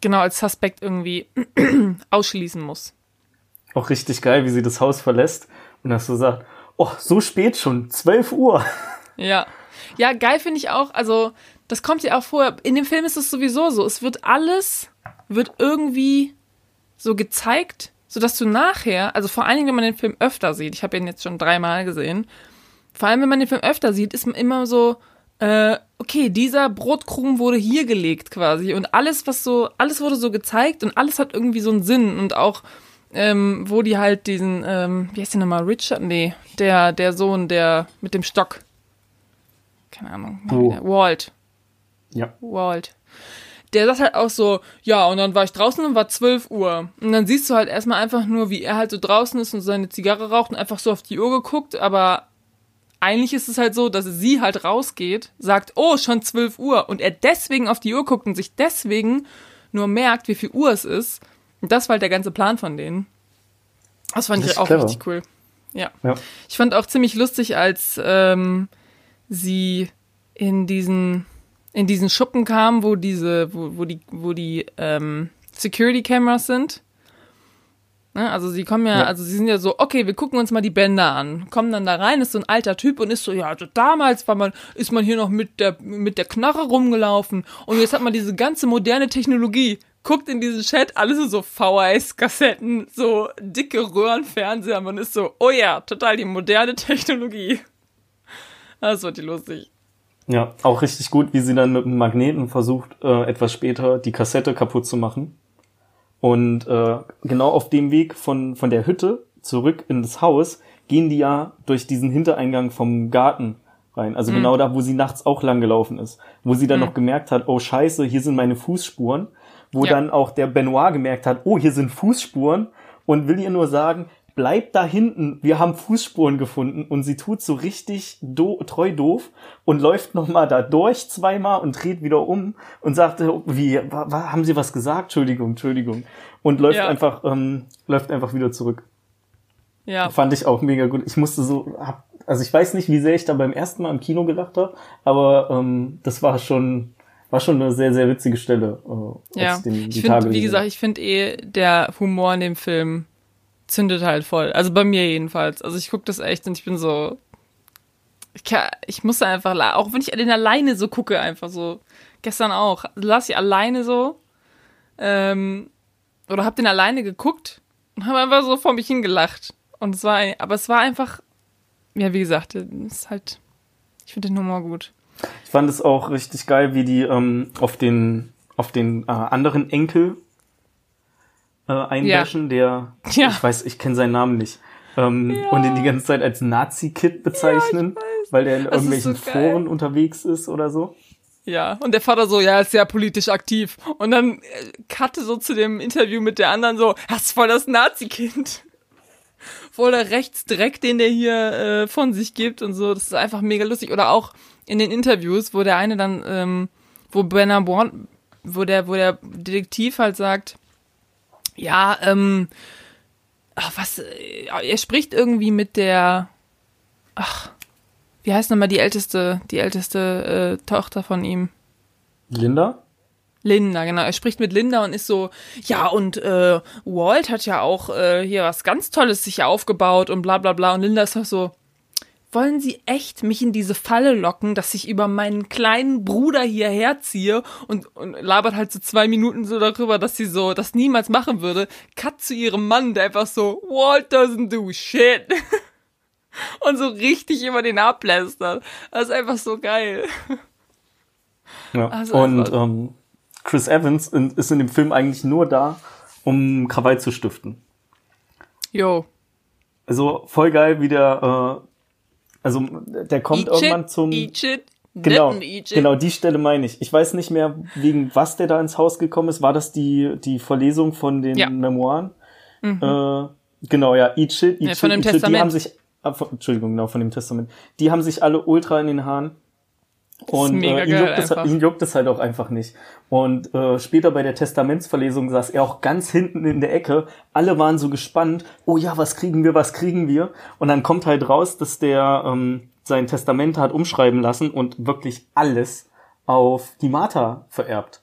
genau, als Suspekt irgendwie ausschließen muss. Auch richtig geil, wie sie das Haus verlässt und das so sagt, oh, so spät schon, 12 Uhr. Ja. Ja, geil finde ich auch, also, das kommt ja auch vorher, in dem Film ist es sowieso so, es wird alles, wird irgendwie so gezeigt, sodass du nachher, also vor allen Dingen, wenn man den Film öfter sieht, ich habe ihn jetzt schon dreimal gesehen, vor allem, wenn man den Film öfter sieht, ist man immer so, äh, okay, dieser Brotkrumen wurde hier gelegt quasi und alles, was so, alles wurde so gezeigt und alles hat irgendwie so einen Sinn und auch, ähm, wo die halt diesen, ähm, wie heißt der nochmal, Richard? Nee, der, der Sohn, der mit dem Stock. Keine Ahnung. Oh. Walt. Ja. Walt der sagt halt auch so, ja, und dann war ich draußen und war 12 Uhr. Und dann siehst du halt erstmal einfach nur, wie er halt so draußen ist und seine Zigarre raucht und einfach so auf die Uhr geguckt, aber eigentlich ist es halt so, dass sie halt rausgeht, sagt, oh, schon 12 Uhr und er deswegen auf die Uhr guckt und sich deswegen nur merkt, wie viel Uhr es ist. Und das war halt der ganze Plan von denen. Das fand das ich auch clever. richtig cool. Ja. ja. Ich fand auch ziemlich lustig, als ähm, sie in diesen in diesen Schuppen kam, wo diese, wo, wo die, wo die ähm, Security Cameras sind. Ne? Also sie kommen ja, ja, also sie sind ja so, okay, wir gucken uns mal die Bänder an. Kommen dann da rein, ist so ein alter Typ und ist so, ja, also damals war man, ist man hier noch mit der, mit der Knarre rumgelaufen und jetzt hat man diese ganze moderne Technologie. Guckt in diesen Chat, alles so VHS-Kassetten, so dicke Röhrenfernseher. Man ist so, oh ja, total die moderne Technologie. Das wird die lustig. Ja, auch richtig gut, wie sie dann mit dem Magneten versucht, äh, etwas später die Kassette kaputt zu machen. Und äh, genau auf dem Weg von, von der Hütte zurück in das Haus gehen die ja durch diesen Hintereingang vom Garten rein. Also mhm. genau da, wo sie nachts auch lang gelaufen ist. Wo sie dann mhm. noch gemerkt hat, oh scheiße, hier sind meine Fußspuren. Wo ja. dann auch der Benoit gemerkt hat, oh, hier sind Fußspuren. Und will ihr nur sagen, bleibt da hinten, wir haben Fußspuren gefunden und sie tut so richtig do treu doof und läuft nochmal da durch zweimal und dreht wieder um und sagt, wie, haben sie was gesagt? Entschuldigung, Entschuldigung. Und läuft ja. einfach, ähm, läuft einfach wieder zurück. Ja. Fand ich auch mega gut. Ich musste so, hab, also ich weiß nicht, wie sehr ich da beim ersten Mal im Kino gelacht habe, aber ähm, das war schon, war schon eine sehr, sehr witzige Stelle. Äh, ja, den, ich finde, wie gesagt, ich finde eh der Humor in dem Film zündet halt voll. Also bei mir jedenfalls. Also ich gucke das echt und ich bin so. Ich, kann, ich muss einfach, auch wenn ich den alleine so gucke, einfach so. Gestern auch. Lass ich alleine so. Ähm, oder hab den alleine geguckt und habe einfach so vor mich hingelacht. Und es war, aber es war einfach, ja, wie gesagt, es ist halt, ich finde den Humor gut. Ich fand es auch richtig geil, wie die ähm, auf den, auf den äh, anderen Enkel äh, einbashen, ja. der, ja. ich weiß, ich kenne seinen Namen nicht, ähm, ja. und ihn die ganze Zeit als Nazi-Kid bezeichnen, ja, weil der in das irgendwelchen so Foren unterwegs ist oder so. Ja, und der Vater so, ja, ist sehr politisch aktiv. Und dann äh, cutte so zu dem Interview mit der anderen so, hast voll das Nazi-Kind. voll der Rechtsdreck, den der hier äh, von sich gibt und so. Das ist einfach mega lustig. Oder auch in den Interviews, wo der eine dann, ähm, wo Bernard Born, wo der, wo der Detektiv halt sagt, ja, ähm, ach, was, äh, er spricht irgendwie mit der, ach, wie heißt nochmal die älteste, die älteste äh, Tochter von ihm? Linda? Linda, genau. Er spricht mit Linda und ist so, ja, und äh, Walt hat ja auch äh, hier was ganz Tolles sich aufgebaut und bla bla bla. Und Linda ist auch so, wollen Sie echt mich in diese Falle locken, dass ich über meinen kleinen Bruder hierher ziehe und, und labert halt so zwei Minuten so darüber, dass sie so das niemals machen würde. Cut zu ihrem Mann, der einfach so, Walt doesn't do shit. und so richtig über den ablästert. Das ist einfach so geil. Ja. Also und ähm, Chris Evans in, ist in dem Film eigentlich nur da, um Krawall zu stiften. Jo. Also voll geil, wie der, äh, also der kommt Eat irgendwann zum. Eat it, genau, genau, die Stelle meine ich. Ich weiß nicht mehr, wegen was der da ins Haus gekommen ist. War das die, die Verlesung von den ja. Memoiren? Mhm. Äh, genau, ja, Shit, Eat ja, Shit, Eat Shit, die haben sich Ah, Entschuldigung, genau, von dem Testament. Die haben sich alle ultra in den Haaren. Und äh, ihn, juckt es, ihn juckt es halt auch einfach nicht. Und äh, später bei der Testamentsverlesung saß er auch ganz hinten in der Ecke. Alle waren so gespannt, oh ja, was kriegen wir, was kriegen wir? Und dann kommt halt raus, dass der ähm, sein Testament hat umschreiben lassen und wirklich alles auf die Martha vererbt.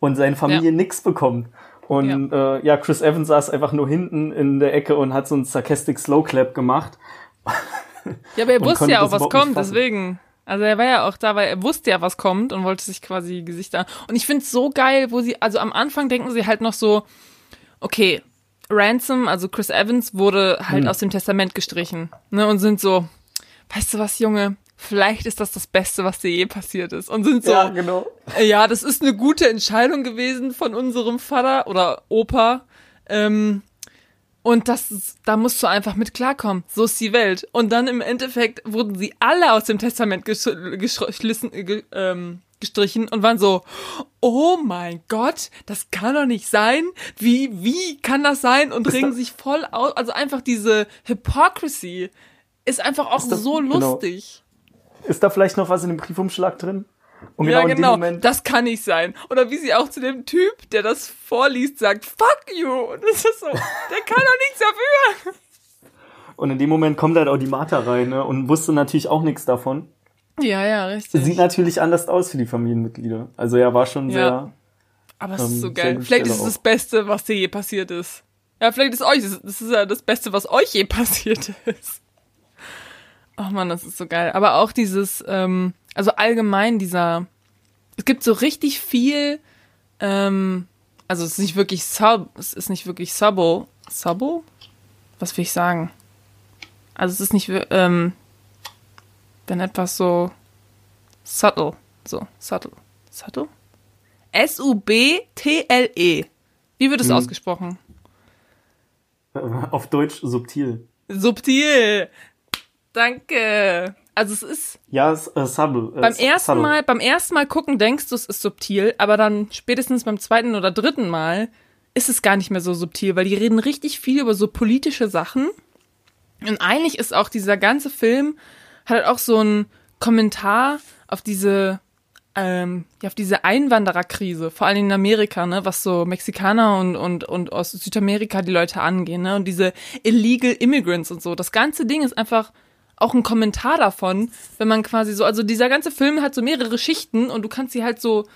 Und seine Familie ja. nix bekommt. Und ja. Äh, ja, Chris Evans saß einfach nur hinten in der Ecke und hat so einen Sarcastic Slow Clap gemacht. Ja, aber er wusste ja auch, was kommt, deswegen. Also er war ja auch da, weil er wusste ja, was kommt und wollte sich quasi Gesichter. Und ich finde es so geil, wo sie, also am Anfang denken sie halt noch so, okay, Ransom, also Chris Evans, wurde halt hm. aus dem Testament gestrichen. Ne, und sind so, weißt du was, Junge? Vielleicht ist das das Beste, was dir je passiert ist. Und sind so, ja, genau. Äh, ja, das ist eine gute Entscheidung gewesen von unserem Vater oder Opa. Ähm, und das, da musst du einfach mit klarkommen. So ist die Welt. Und dann im Endeffekt wurden sie alle aus dem Testament ähm, gestrichen und waren so, oh mein Gott, das kann doch nicht sein. Wie, wie kann das sein? Und regen sich voll aus. Also einfach diese Hypocrisy ist einfach auch ist das, so genau. lustig. Genau. Ist da vielleicht noch was in dem Briefumschlag drin? Und genau ja, genau, Moment, das kann nicht sein. Oder wie sie auch zu dem Typ, der das vorliest, sagt, fuck you. Und das ist so, der kann doch nichts dafür. Und in dem Moment kommt halt auch die Martha rein ne, und wusste natürlich auch nichts davon. Ja, ja, richtig. Sieht natürlich anders aus für die Familienmitglieder. Also er war schon ja. sehr. Aber es ähm, ist so geil. Vielleicht ist es das Beste, was dir je passiert ist. Ja, vielleicht ist euch, das ist ja das Beste, was euch je passiert ist. Oh man, das ist so geil. Aber auch dieses, ähm, also allgemein dieser, es gibt so richtig viel, ähm, also es ist nicht wirklich sub, es ist nicht wirklich subo, subo? Was will ich sagen? Also es ist nicht, ähm, wenn etwas so subtle, so subtle, subtle? S-U-B-T-L-E. Wie wird es hm. ausgesprochen? Auf Deutsch subtil. Subtil. Danke. Also es ist. Ja, es, äh, subtle. Beim ersten subtle. Mal, beim ersten Mal gucken denkst du, es ist subtil, aber dann spätestens beim zweiten oder dritten Mal ist es gar nicht mehr so subtil, weil die reden richtig viel über so politische Sachen. Und eigentlich ist auch dieser ganze Film hat halt auch so ein Kommentar auf diese ähm, ja, auf diese Einwandererkrise, vor allem in Amerika, ne, was so Mexikaner und, und, und aus Südamerika die Leute angehen, ne, und diese illegal immigrants und so. Das ganze Ding ist einfach auch ein Kommentar davon, wenn man quasi so, also dieser ganze Film hat so mehrere Schichten und du kannst sie halt so,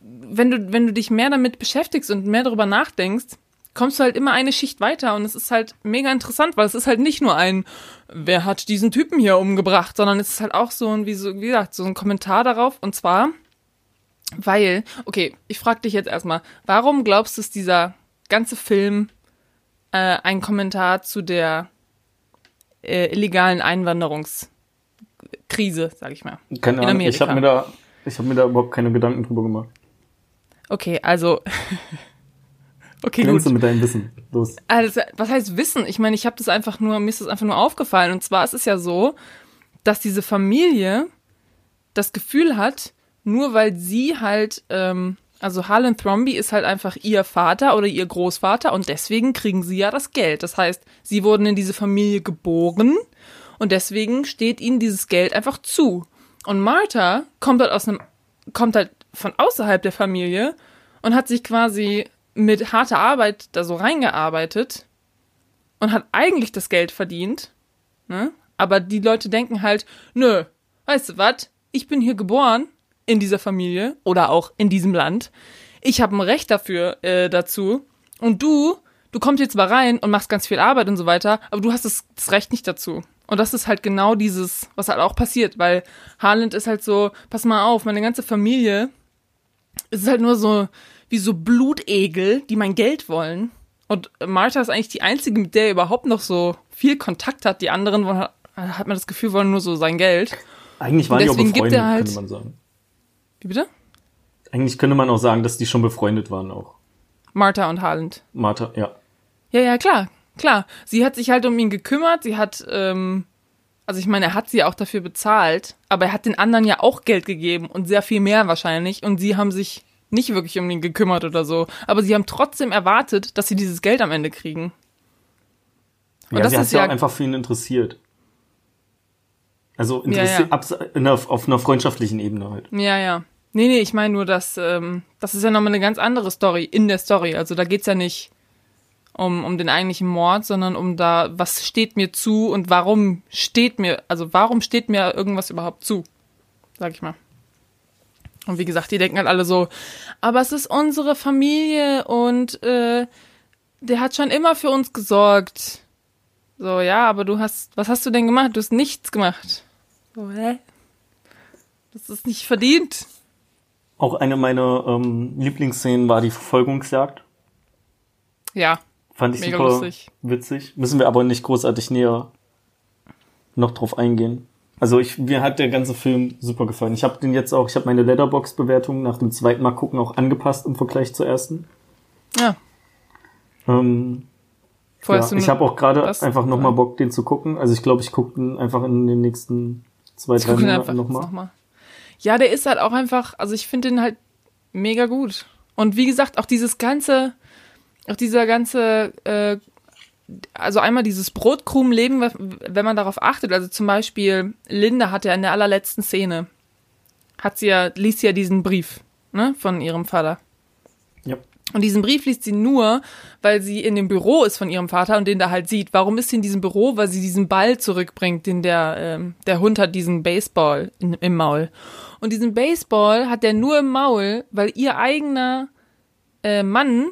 wenn du, wenn du dich mehr damit beschäftigst und mehr darüber nachdenkst, kommst du halt immer eine Schicht weiter und es ist halt mega interessant, weil es ist halt nicht nur ein, wer hat diesen Typen hier umgebracht, sondern es ist halt auch so ein, wie, so, wie gesagt, so ein Kommentar darauf und zwar, weil, okay, ich frag dich jetzt erstmal, warum glaubst du, ist dieser ganze Film äh, ein Kommentar zu der äh, illegalen Einwanderungskrise, sag ich mal. Keine Ahnung, ich habe mir da, ich habe mir da überhaupt keine Gedanken drüber gemacht. Okay, also Okay, Glänze gut. mit deinem Wissen. Los. Also, was heißt Wissen? Ich meine, ich habe das einfach nur, mir ist das einfach nur aufgefallen. Und zwar ist es ja so, dass diese Familie das Gefühl hat, nur weil sie halt, ähm, also Harlan Thromby ist halt einfach ihr Vater oder ihr Großvater und deswegen kriegen sie ja das Geld. Das heißt, sie wurden in diese Familie geboren und deswegen steht ihnen dieses Geld einfach zu. Und Martha kommt halt aus einem, kommt halt von außerhalb der Familie und hat sich quasi mit harter Arbeit da so reingearbeitet und hat eigentlich das Geld verdient, ne? Aber die Leute denken halt, nö, weißt du was? Ich bin hier geboren in dieser Familie oder auch in diesem Land. Ich habe ein Recht dafür äh, dazu. Und du, du kommst jetzt mal rein und machst ganz viel Arbeit und so weiter, aber du hast das, das Recht nicht dazu. Und das ist halt genau dieses, was halt auch passiert, weil Harland ist halt so, pass mal auf, meine ganze Familie ist halt nur so wie so Blutegel, die mein Geld wollen. Und Martha ist eigentlich die einzige, mit der er überhaupt noch so viel Kontakt hat. Die anderen wollen, hat man das Gefühl, wollen nur so sein Geld. Eigentlich waren die auch befreundet, halt, könnte man sagen. Wie bitte? Eigentlich könnte man auch sagen, dass die schon befreundet waren auch. Martha und Harland. Martha, ja. Ja, ja, klar, klar. Sie hat sich halt um ihn gekümmert. Sie hat, ähm, also ich meine, er hat sie auch dafür bezahlt, aber er hat den anderen ja auch Geld gegeben und sehr viel mehr wahrscheinlich. Und sie haben sich nicht wirklich um ihn gekümmert oder so. Aber sie haben trotzdem erwartet, dass sie dieses Geld am Ende kriegen. Und ja, das sie hat sich ja auch einfach für ihn interessiert. Also interessiert ja, ja. Auf einer freundschaftlichen Ebene halt. Ja, ja. Nee, nee, ich meine nur, dass ähm, das ist ja nochmal eine ganz andere Story in der Story. Also da geht's ja nicht um, um den eigentlichen Mord, sondern um da, was steht mir zu und warum steht mir, also warum steht mir irgendwas überhaupt zu, sag ich mal. Und wie gesagt, die denken halt alle so, aber es ist unsere Familie und äh, der hat schon immer für uns gesorgt. So, ja, aber du hast, was hast du denn gemacht? Du hast nichts gemacht. So, hä? Das ist nicht verdient. Auch eine meiner ähm, Lieblingsszenen war die Verfolgungsjagd. Ja. Fand ich super lustig. witzig. Müssen wir aber nicht großartig näher noch drauf eingehen. Also ich, mir hat der ganze Film super gefallen. Ich habe den jetzt auch, ich habe meine Letterbox-Bewertung nach dem zweiten Mal gucken auch angepasst im Vergleich zur ersten. Ja. Ähm, ja, ich habe auch gerade einfach nochmal Bock, den zu gucken. Also ich glaube, ich gucke den einfach in den nächsten zwei, drei Monaten nochmal. Noch ja, der ist halt auch einfach, also ich finde den halt mega gut. Und wie gesagt, auch dieses ganze, auch dieser ganze, äh, also einmal dieses Brotkrumenleben, wenn man darauf achtet. Also zum Beispiel, Linda hat ja in der allerletzten Szene, hat sie ja, liest sie ja diesen Brief, ne, von ihrem Vater. Ja. Und diesen Brief liest sie nur, weil sie in dem Büro ist von ihrem Vater und den da halt sieht. Warum ist sie in diesem Büro? Weil sie diesen Ball zurückbringt, den der, ähm, der Hund hat diesen Baseball in, im Maul. Und diesen Baseball hat er nur im Maul, weil ihr eigener äh, Mann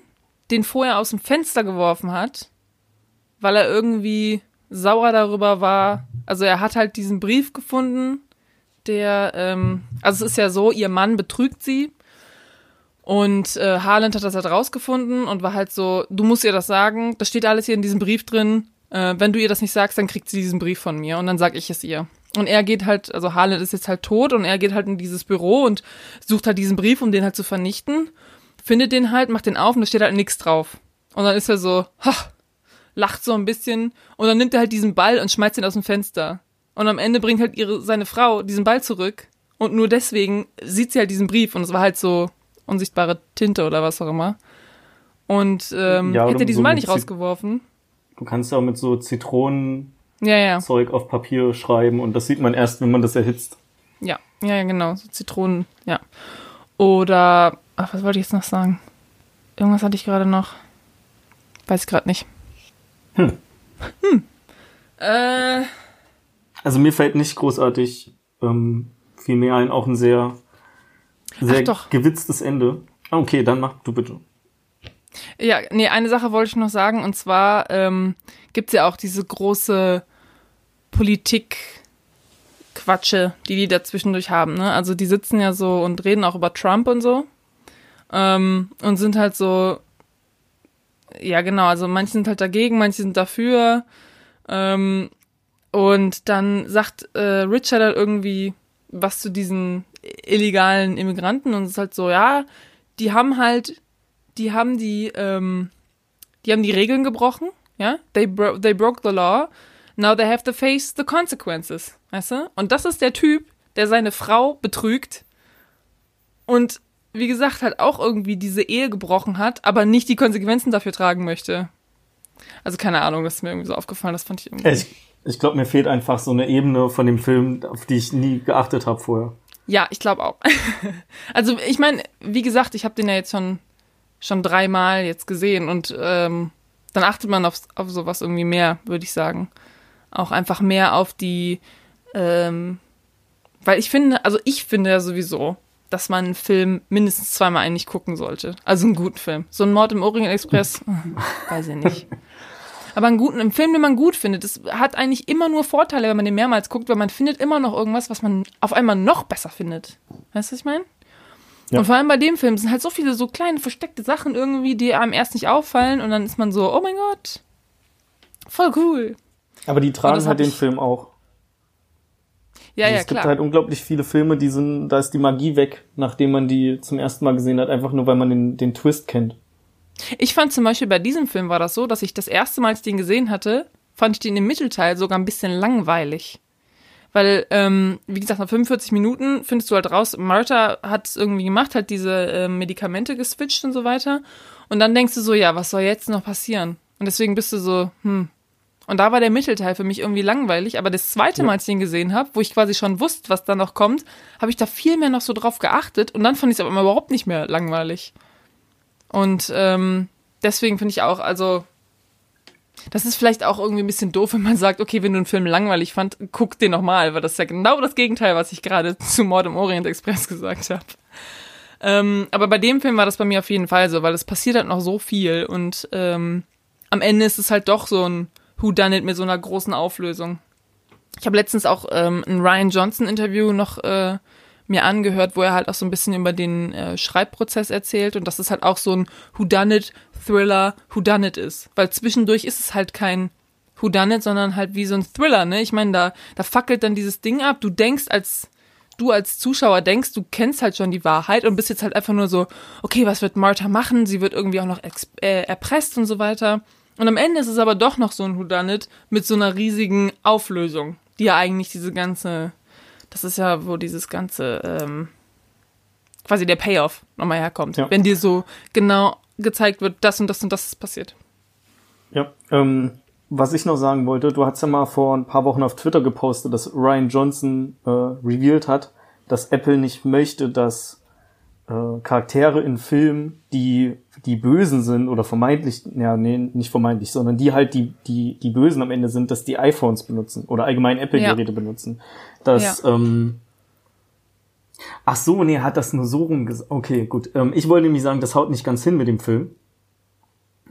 den vorher aus dem Fenster geworfen hat, weil er irgendwie sauer darüber war. Also er hat halt diesen Brief gefunden, der, ähm, also es ist ja so, ihr Mann betrügt sie und äh, Harland hat das halt rausgefunden und war halt so, du musst ihr das sagen, das steht alles hier in diesem Brief drin. Äh, wenn du ihr das nicht sagst, dann kriegt sie diesen Brief von mir und dann sag ich es ihr. Und er geht halt, also Harland ist jetzt halt tot und er geht halt in dieses Büro und sucht halt diesen Brief, um den halt zu vernichten. Findet den halt, macht den auf und da steht halt nichts drauf. Und dann ist er so, ha, lacht so ein bisschen und dann nimmt er halt diesen Ball und schmeißt ihn aus dem Fenster. Und am Ende bringt halt ihre, seine Frau diesen Ball zurück und nur deswegen sieht sie halt diesen Brief und es war halt so, unsichtbare Tinte oder was auch immer. Und ähm, ja, hätte diesen so Mal nicht rausgeworfen. Du kannst ja auch mit so Zitronen ja, ja. Zeug auf Papier schreiben und das sieht man erst, wenn man das erhitzt. Ja, ja, ja genau. So Zitronen, ja. Oder, ach, was wollte ich jetzt noch sagen? Irgendwas hatte ich gerade noch. Weiß ich gerade nicht. Hm. Hm. Äh. Also mir fällt nicht großartig ähm, viel mehr ein, auch ein sehr sehr gewitztes Ende. Ah, okay, dann mach du bitte. Ja, nee, eine Sache wollte ich noch sagen, und zwar ähm, gibt ja auch diese große Politik-Quatsche, die die da zwischendurch haben. Ne? Also die sitzen ja so und reden auch über Trump und so. Ähm, und sind halt so, ja genau, also manche sind halt dagegen, manche sind dafür. Ähm, und dann sagt äh, Richard halt irgendwie was zu diesen illegalen Immigranten und es ist halt so, ja, die haben halt, die haben die, ähm, die haben die Regeln gebrochen, ja, they, bro they broke the law, now they have to face the consequences, weißt du? Und das ist der Typ, der seine Frau betrügt und wie gesagt halt auch irgendwie diese Ehe gebrochen hat, aber nicht die Konsequenzen dafür tragen möchte. Also keine Ahnung, das ist mir irgendwie so aufgefallen, das fand ich irgendwie. Ich, ich glaube, mir fehlt einfach so eine Ebene von dem Film, auf die ich nie geachtet habe vorher. Ja, ich glaube auch. also ich meine, wie gesagt, ich habe den ja jetzt schon schon dreimal jetzt gesehen und ähm, dann achtet man auf, auf sowas irgendwie mehr, würde ich sagen. Auch einfach mehr auf die, ähm, weil ich finde, also ich finde ja sowieso, dass man einen Film mindestens zweimal eigentlich gucken sollte. Also einen guten Film. So ein Mord im Orient Express, weiß ich nicht. Aber einen guten, einen Film, den man gut findet, das hat eigentlich immer nur Vorteile, wenn man den mehrmals guckt, weil man findet immer noch irgendwas, was man auf einmal noch besser findet. Weißt du, was ich meine? Ja. Und vor allem bei dem Film sind halt so viele so kleine versteckte Sachen irgendwie, die einem erst nicht auffallen und dann ist man so, oh mein Gott, voll cool. Aber die tragen halt den ich... Film auch. Ja, also ja, es klar. gibt halt unglaublich viele Filme, die sind, da ist die Magie weg, nachdem man die zum ersten Mal gesehen hat, einfach nur weil man den, den Twist kennt. Ich fand zum Beispiel bei diesem Film war das so, dass ich das erste Mal, als ich den gesehen hatte, fand ich den im Mittelteil sogar ein bisschen langweilig. Weil, ähm, wie gesagt, nach 45 Minuten findest du halt raus, Martha hat es irgendwie gemacht, hat diese äh, Medikamente geswitcht und so weiter. Und dann denkst du so, ja, was soll jetzt noch passieren? Und deswegen bist du so, hm. Und da war der Mittelteil für mich irgendwie langweilig, aber das zweite Mal, als ich den gesehen habe, wo ich quasi schon wusste, was da noch kommt, habe ich da viel mehr noch so drauf geachtet und dann fand ich es aber überhaupt nicht mehr langweilig. Und ähm, deswegen finde ich auch, also das ist vielleicht auch irgendwie ein bisschen doof, wenn man sagt, okay, wenn du einen Film langweilig fand, guck den nochmal, weil das ist ja genau das Gegenteil, was ich gerade zu Mord im Orient Express gesagt habe. Ähm, aber bei dem Film war das bei mir auf jeden Fall so, weil es passiert halt noch so viel und ähm, am Ende ist es halt doch so ein Who Done It mit so einer großen Auflösung. Ich habe letztens auch ähm, ein Ryan Johnson Interview noch äh, mir angehört, wo er halt auch so ein bisschen über den äh, Schreibprozess erzählt und dass es halt auch so ein Whodunit Thriller Whodunit ist, weil zwischendurch ist es halt kein Whodunit, sondern halt wie so ein Thriller, ne? Ich meine, da da fackelt dann dieses Ding ab, du denkst als du als Zuschauer denkst, du kennst halt schon die Wahrheit und bist jetzt halt einfach nur so, okay, was wird Martha machen? Sie wird irgendwie auch noch äh, erpresst und so weiter. Und am Ende ist es aber doch noch so ein Whodunit mit so einer riesigen Auflösung, die ja eigentlich diese ganze das ist ja, wo dieses ganze, ähm, quasi der Payoff nochmal herkommt. Ja. Wenn dir so genau gezeigt wird, das und das und das ist passiert. Ja, ähm, was ich noch sagen wollte, du hast ja mal vor ein paar Wochen auf Twitter gepostet, dass Ryan Johnson äh, revealed hat, dass Apple nicht möchte, dass äh, Charaktere in Filmen, die die Bösen sind oder vermeintlich, ja, nee, nicht vermeintlich, sondern die halt die die die Bösen am Ende sind, dass die iPhones benutzen oder allgemein Apple-Geräte ja. benutzen. Dass ja. ähm, Ach so, nee, hat das nur so rum gesagt. Okay, gut. Ähm, ich wollte nämlich sagen, das haut nicht ganz hin mit dem Film.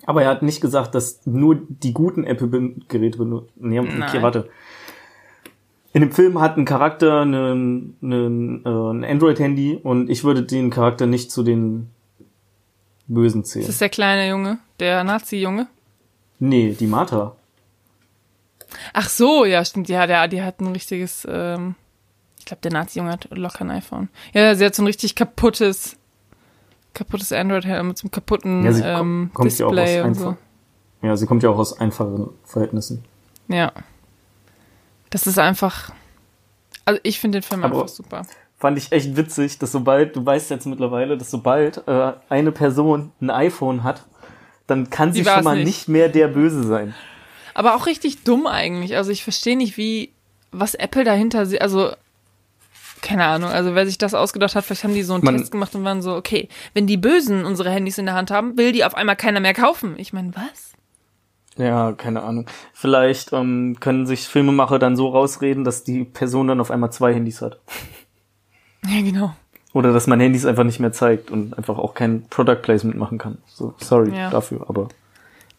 Aber er hat nicht gesagt, dass nur die guten Apple-Geräte benutzen. Nee, okay, Nein. warte. In dem Film hat ein Charakter einen, einen, äh, ein Android-Handy und ich würde den Charakter nicht zu den Bösen zählen. Ist das der kleine Junge? Der Nazi-Junge? Nee, die Martha. Ach so, ja, stimmt. Ja, der, die hat ein richtiges, ähm, ich glaube, der Nazi-Junge hat locker ein iPhone. Ja, sie hat so ein richtig kaputtes, kaputtes Android mit so einem kaputten ja, sie ähm, kommt Display ja auch aus und so. Ja, sie kommt ja auch aus einfachen Verhältnissen. Ja. Das ist einfach. Also ich finde den Film Aber einfach super. Fand ich echt witzig, dass sobald, du weißt jetzt mittlerweile, dass sobald äh, eine Person ein iPhone hat, dann kann sie, sie schon mal nicht. nicht mehr der Böse sein. Aber auch richtig dumm eigentlich. Also ich verstehe nicht, wie, was Apple dahinter, also keine Ahnung, also wer sich das ausgedacht hat, vielleicht haben die so einen Man, Test gemacht und waren so, okay, wenn die Bösen unsere Handys in der Hand haben, will die auf einmal keiner mehr kaufen. Ich meine, was? Ja, keine Ahnung. Vielleicht ähm, können sich Filmemacher dann so rausreden, dass die Person dann auf einmal zwei Handys hat. Ja, genau. Oder dass man Handys einfach nicht mehr zeigt und einfach auch kein Product Placement machen kann. So, sorry ja. dafür, aber.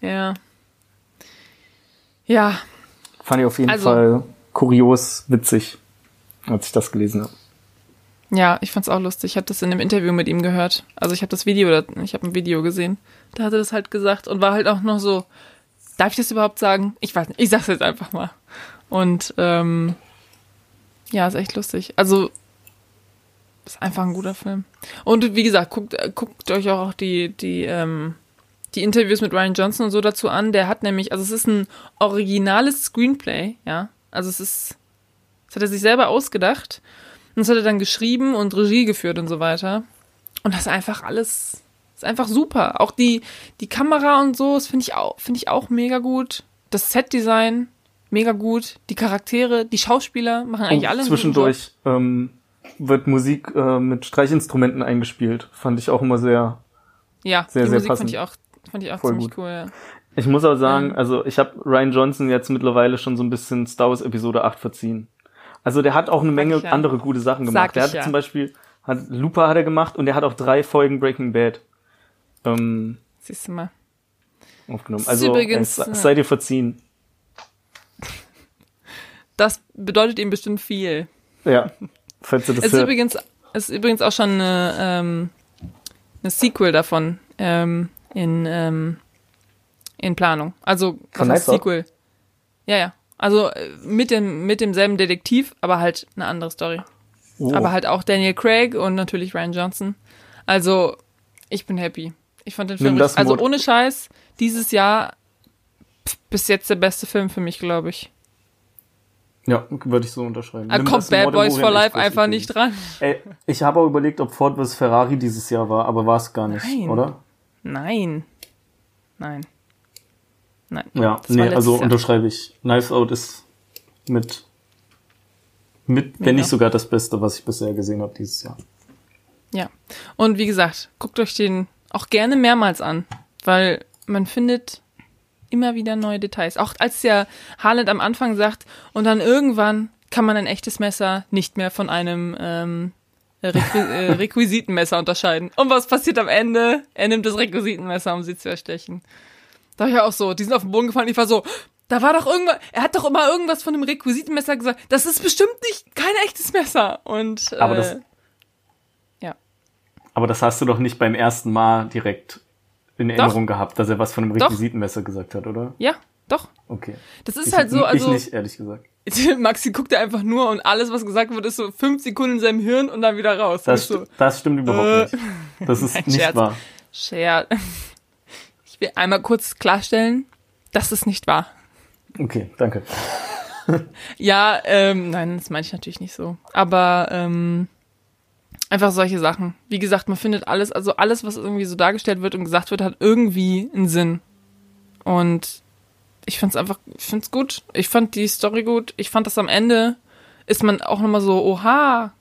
Ja. Ja. Fand ich auf jeden also, Fall kurios witzig, als ich das gelesen habe. Ja, ich fand's auch lustig. Ich habe das in einem Interview mit ihm gehört. Also ich habe das Video, ich habe ein Video gesehen. Da hat er das halt gesagt und war halt auch noch so, Darf ich das überhaupt sagen? Ich weiß nicht. Ich sag's jetzt einfach mal. Und ähm, ja, ist echt lustig. Also ist einfach ein guter Film. Und wie gesagt, guckt, guckt euch auch die, die, ähm, die Interviews mit Ryan Johnson und so dazu an. Der hat nämlich, also es ist ein originales Screenplay, ja. Also es ist, das hat er sich selber ausgedacht. Und das hat er dann geschrieben und Regie geführt und so weiter. Und das ist einfach alles, ist einfach super. Auch die, die Kamera und so, das finde ich auch, finde ich auch mega gut. Das Setdesign, mega gut. Die Charaktere, die Schauspieler machen eigentlich alle Zwischendurch ähm, wird Musik äh, mit Streichinstrumenten eingespielt. Fand ich auch immer sehr, ja, sehr, die sehr Musik passend. fand ich auch, fand ich auch Voll ziemlich gut. cool, ja. Ich muss auch sagen, Ähm. also ich habe Ryan Johnson jetzt mittlerweile schon so ein bisschen Star Wars Episode 8 verziehen. Also der hat auch eine Menge ja. andere gute Sachen gemacht. Sag Der hat ja. zum Beispiel, hat Looper hat er gemacht und der hat auch drei Folgen Breaking Bad ähm, Siehst du mal. aufgenommen. Also übrigens, äh, sei dir verziehen. Das bedeutet ihm bestimmt viel. Ja, falls du das Es ist hört. übrigens, es ist übrigens auch schon eine, ähm, eine Sequel davon ähm, in, ähm, in Planung. Also was heißt? Sequel? Ja, ja. Also äh, mit dem mit demselben Detektiv, aber halt eine andere Story. Oh. Aber halt auch Daniel Craig und natürlich Ryan Johnson. Also ich bin happy. Ich fand den Film richtig, also ohne Scheiß dieses Jahr pf, bis jetzt der beste Film für mich, glaube ich. Ja, würde ich so unterschreiben. Da kommt Bad Boys for Life einfach nicht dran. Ey, ich habe auch überlegt, ob Ford vs. Ferrari dieses Jahr war, aber war es gar nicht, Nein. oder? Nein. Nein. Nein. Ja, nee, also Jahr. unterschreibe ich. Knives Out ist mit, mit wenn nicht sogar das Beste, was ich bisher gesehen habe dieses Jahr. Ja. Und wie gesagt, guckt euch den auch gerne mehrmals an, weil man findet immer wieder neue Details. Auch als der Haaland am Anfang sagt, und dann irgendwann kann man ein echtes Messer nicht mehr von einem ähm, Requi äh, Requisitenmesser unterscheiden. Und was passiert am Ende? Er nimmt das Requisitenmesser, um sie zu erstechen. Da war ich ja auch so, die sind auf den Boden gefallen, ich war so, da war doch irgendwas, er hat doch immer irgendwas von einem Requisitenmesser gesagt. Das ist bestimmt nicht kein echtes Messer. Und äh, Aber das- ja. Aber das hast du doch nicht beim ersten Mal direkt in Erinnerung gehabt, dass er was von einem Doch. Requisitenmesser gesagt hat, oder? Ja, doch. Okay. Das ist ich, halt so, also Ich nicht, ehrlich gesagt. Maxi guckt ja einfach nur und alles, was gesagt wird, ist so fünf Sekunden in seinem Hirn und dann wieder raus. Das, so, das stimmt überhaupt äh. nicht. Das ist Nein, nicht Scherz. wahr. Scher. Ich will einmal kurz klarstellen, das ist nicht wahr. Okay, danke. Ja, ähm, nein, das meine ich natürlich nicht so. Aber ähm, einfach solche Sachen. Wie gesagt, man findet alles, also alles, was irgendwie so dargestellt wird und gesagt wird, hat irgendwie einen Sinn. Und ich fand's einfach, ich find's gut. Ich fand die Story gut. Ich fand das am Ende ist man auch nochmal so, oha.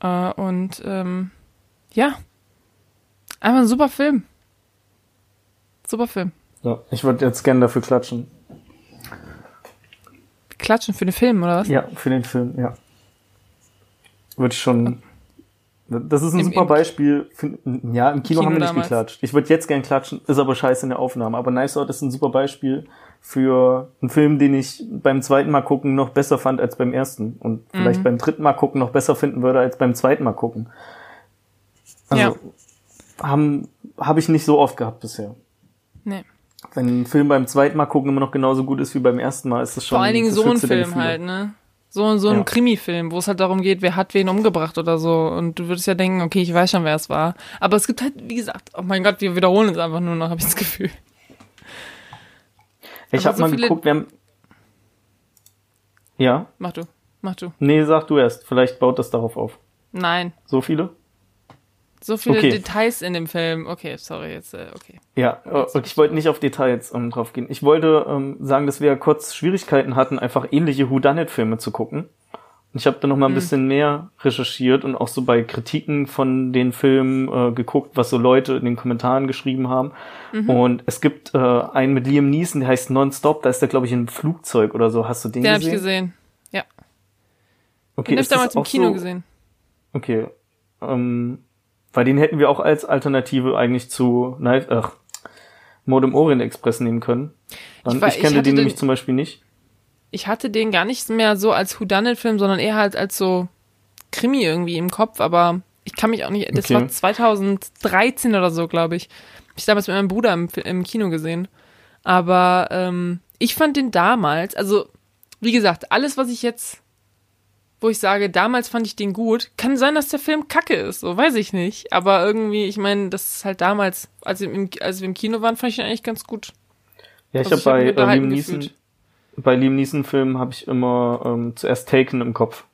Äh, und ähm, ja, einfach ein super Film. Super Film. Ja, ich würde jetzt gerne dafür klatschen. Klatschen für den Film, oder was? Ja, für den Film, ja. Würde ich schon. Das ist ein Im- super im- Beispiel. Für, ja, im Kino, Kino haben wir nicht damals. geklatscht. Ich würde jetzt gern klatschen, ist aber scheiße in der Aufnahme. Aber Nice Out ist ein super Beispiel für einen Film, den ich beim zweiten Mal gucken noch besser fand als beim ersten. Und vielleicht Mhm. beim dritten Mal gucken noch besser finden würde als beim zweiten Mal gucken. Also, Ja. haben, habe ich nicht so oft gehabt bisher. Nee. Wenn ein Film beim zweiten Mal gucken immer noch genauso gut ist wie beim ersten Mal, ist das schon Vor allen Dingen so ein Film halt, ne? So, so ein Ja. Krimi-Film, wo es halt darum geht, wer hat wen umgebracht oder so. Und du würdest ja denken, okay, ich weiß schon, wer es war. Aber es gibt halt, wie gesagt, oh mein Gott, wir wiederholen es einfach nur noch, habe ich das Gefühl. Ich habe so mal geguckt, wir haben. Ja? Mach du, mach du. Nee, sag du erst. Vielleicht baut das darauf auf. Nein, So viele? So viele Okay. Details in dem Film. Okay, sorry, jetzt, äh, okay. Ja, äh, ich wollte nicht auf Details ähm, drauf gehen. Ich wollte ähm, sagen, dass wir kurz Schwierigkeiten hatten, einfach ähnliche Whodunit-Filme zu gucken. Und ich habe da noch mal ein bisschen mehr recherchiert und auch so bei Kritiken von den Filmen äh, geguckt, was so Leute in den Kommentaren geschrieben haben. Und es gibt äh, einen mit Liam Neeson, der heißt Nonstop. Da ist der, glaube ich, in einem Flugzeug oder so. Hast du den, Den habe ich gesehen? gesehen. Ja, Okay, den habe ich damals im Kino so, gesehen. Okay. Ähm, weil den hätten wir auch als Alternative eigentlich zu Knife, ach, Mord im Orient Express nehmen können. Ich ich, war- ich kenne hatte den den- nämlich zum Beispiel nicht. Ich hatte den gar nicht mehr so als Whodunit-Film, sondern eher halt als so Krimi irgendwie im Kopf, aber ich kann mich auch nicht, das Okay. war 2013 oder so, glaube ich. Hab ich damals mit meinem Bruder im, im Kino gesehen. Aber ähm, ich fand den damals, also wie gesagt, alles, was ich jetzt wo ich sage, damals fand ich den gut. Kann sein, dass der Film kacke ist, so weiß ich nicht. Aber irgendwie, ich meine, das ist halt damals, als wir im, als wir im Kino waren, fand ich ihn eigentlich ganz gut. Ja, ich also, habe bei hab Liam Neeson, bei Liam Neeson Filmen habe ich immer ähm, zuerst Taken im Kopf.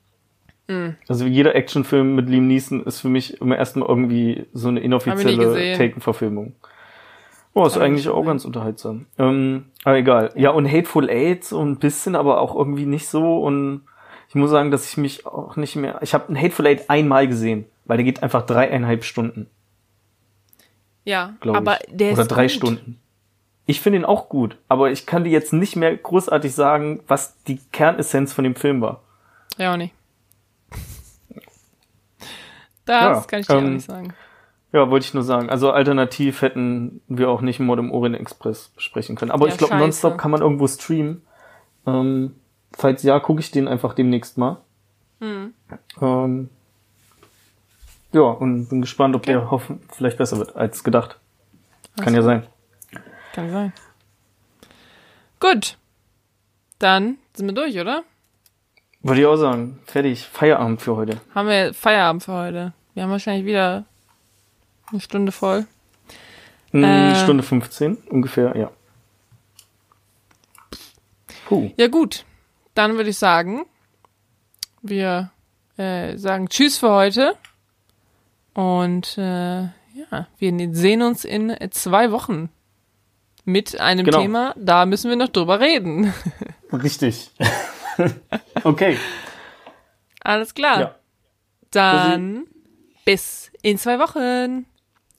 Mhm. Also jeder Actionfilm mit Liam Neeson ist für mich immer erstmal irgendwie so eine inoffizielle Taken-Verfilmung. Oh, ist eigentlich auch ganz unterhaltsam. Ähm, aber egal. Ja, und Hateful Eight so ein bisschen, aber auch irgendwie nicht so. Und ich muss sagen, dass ich mich auch nicht mehr. Ich habe einen Hateful Eight einmal gesehen, weil der geht einfach dreieinhalb Stunden. Ja, aber ich. der Oder ist drei gut. Stunden. Ich finde ihn auch gut, aber ich kann dir jetzt nicht mehr großartig sagen, was die Kernessenz von dem Film war. Ja, auch nicht. Das ja, kann ich dir ähm, auch nicht sagen. Ja, wollte ich nur sagen. Also alternativ hätten wir auch nicht Mod im Orient Express besprechen können. Aber ja, ich glaube, Nonstop kann man irgendwo streamen. Ähm, falls ja, gucke ich den einfach demnächst mal. Hm. Ähm, ja, und bin gespannt, ob okay. der hoffen vielleicht besser wird als gedacht. Kann also. ja sein. Kann sein. Gut. Dann sind wir durch, oder? Würde ich auch sagen. Fertig. Feierabend für heute. Haben wir Feierabend für heute. Wir haben wahrscheinlich wieder eine Stunde voll. Eine äh, Stunde 15 ungefähr, ja. Puh. Ja, gut. Dann würde ich sagen, wir äh, sagen Tschüss für heute. Und äh, ja, wir sehen uns in zwei Wochen mit einem genau. Thema, da müssen wir noch drüber reden. Richtig. okay. Alles klar. Ja. Dann bis in zwei Wochen.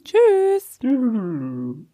Tschüss. Tschüss.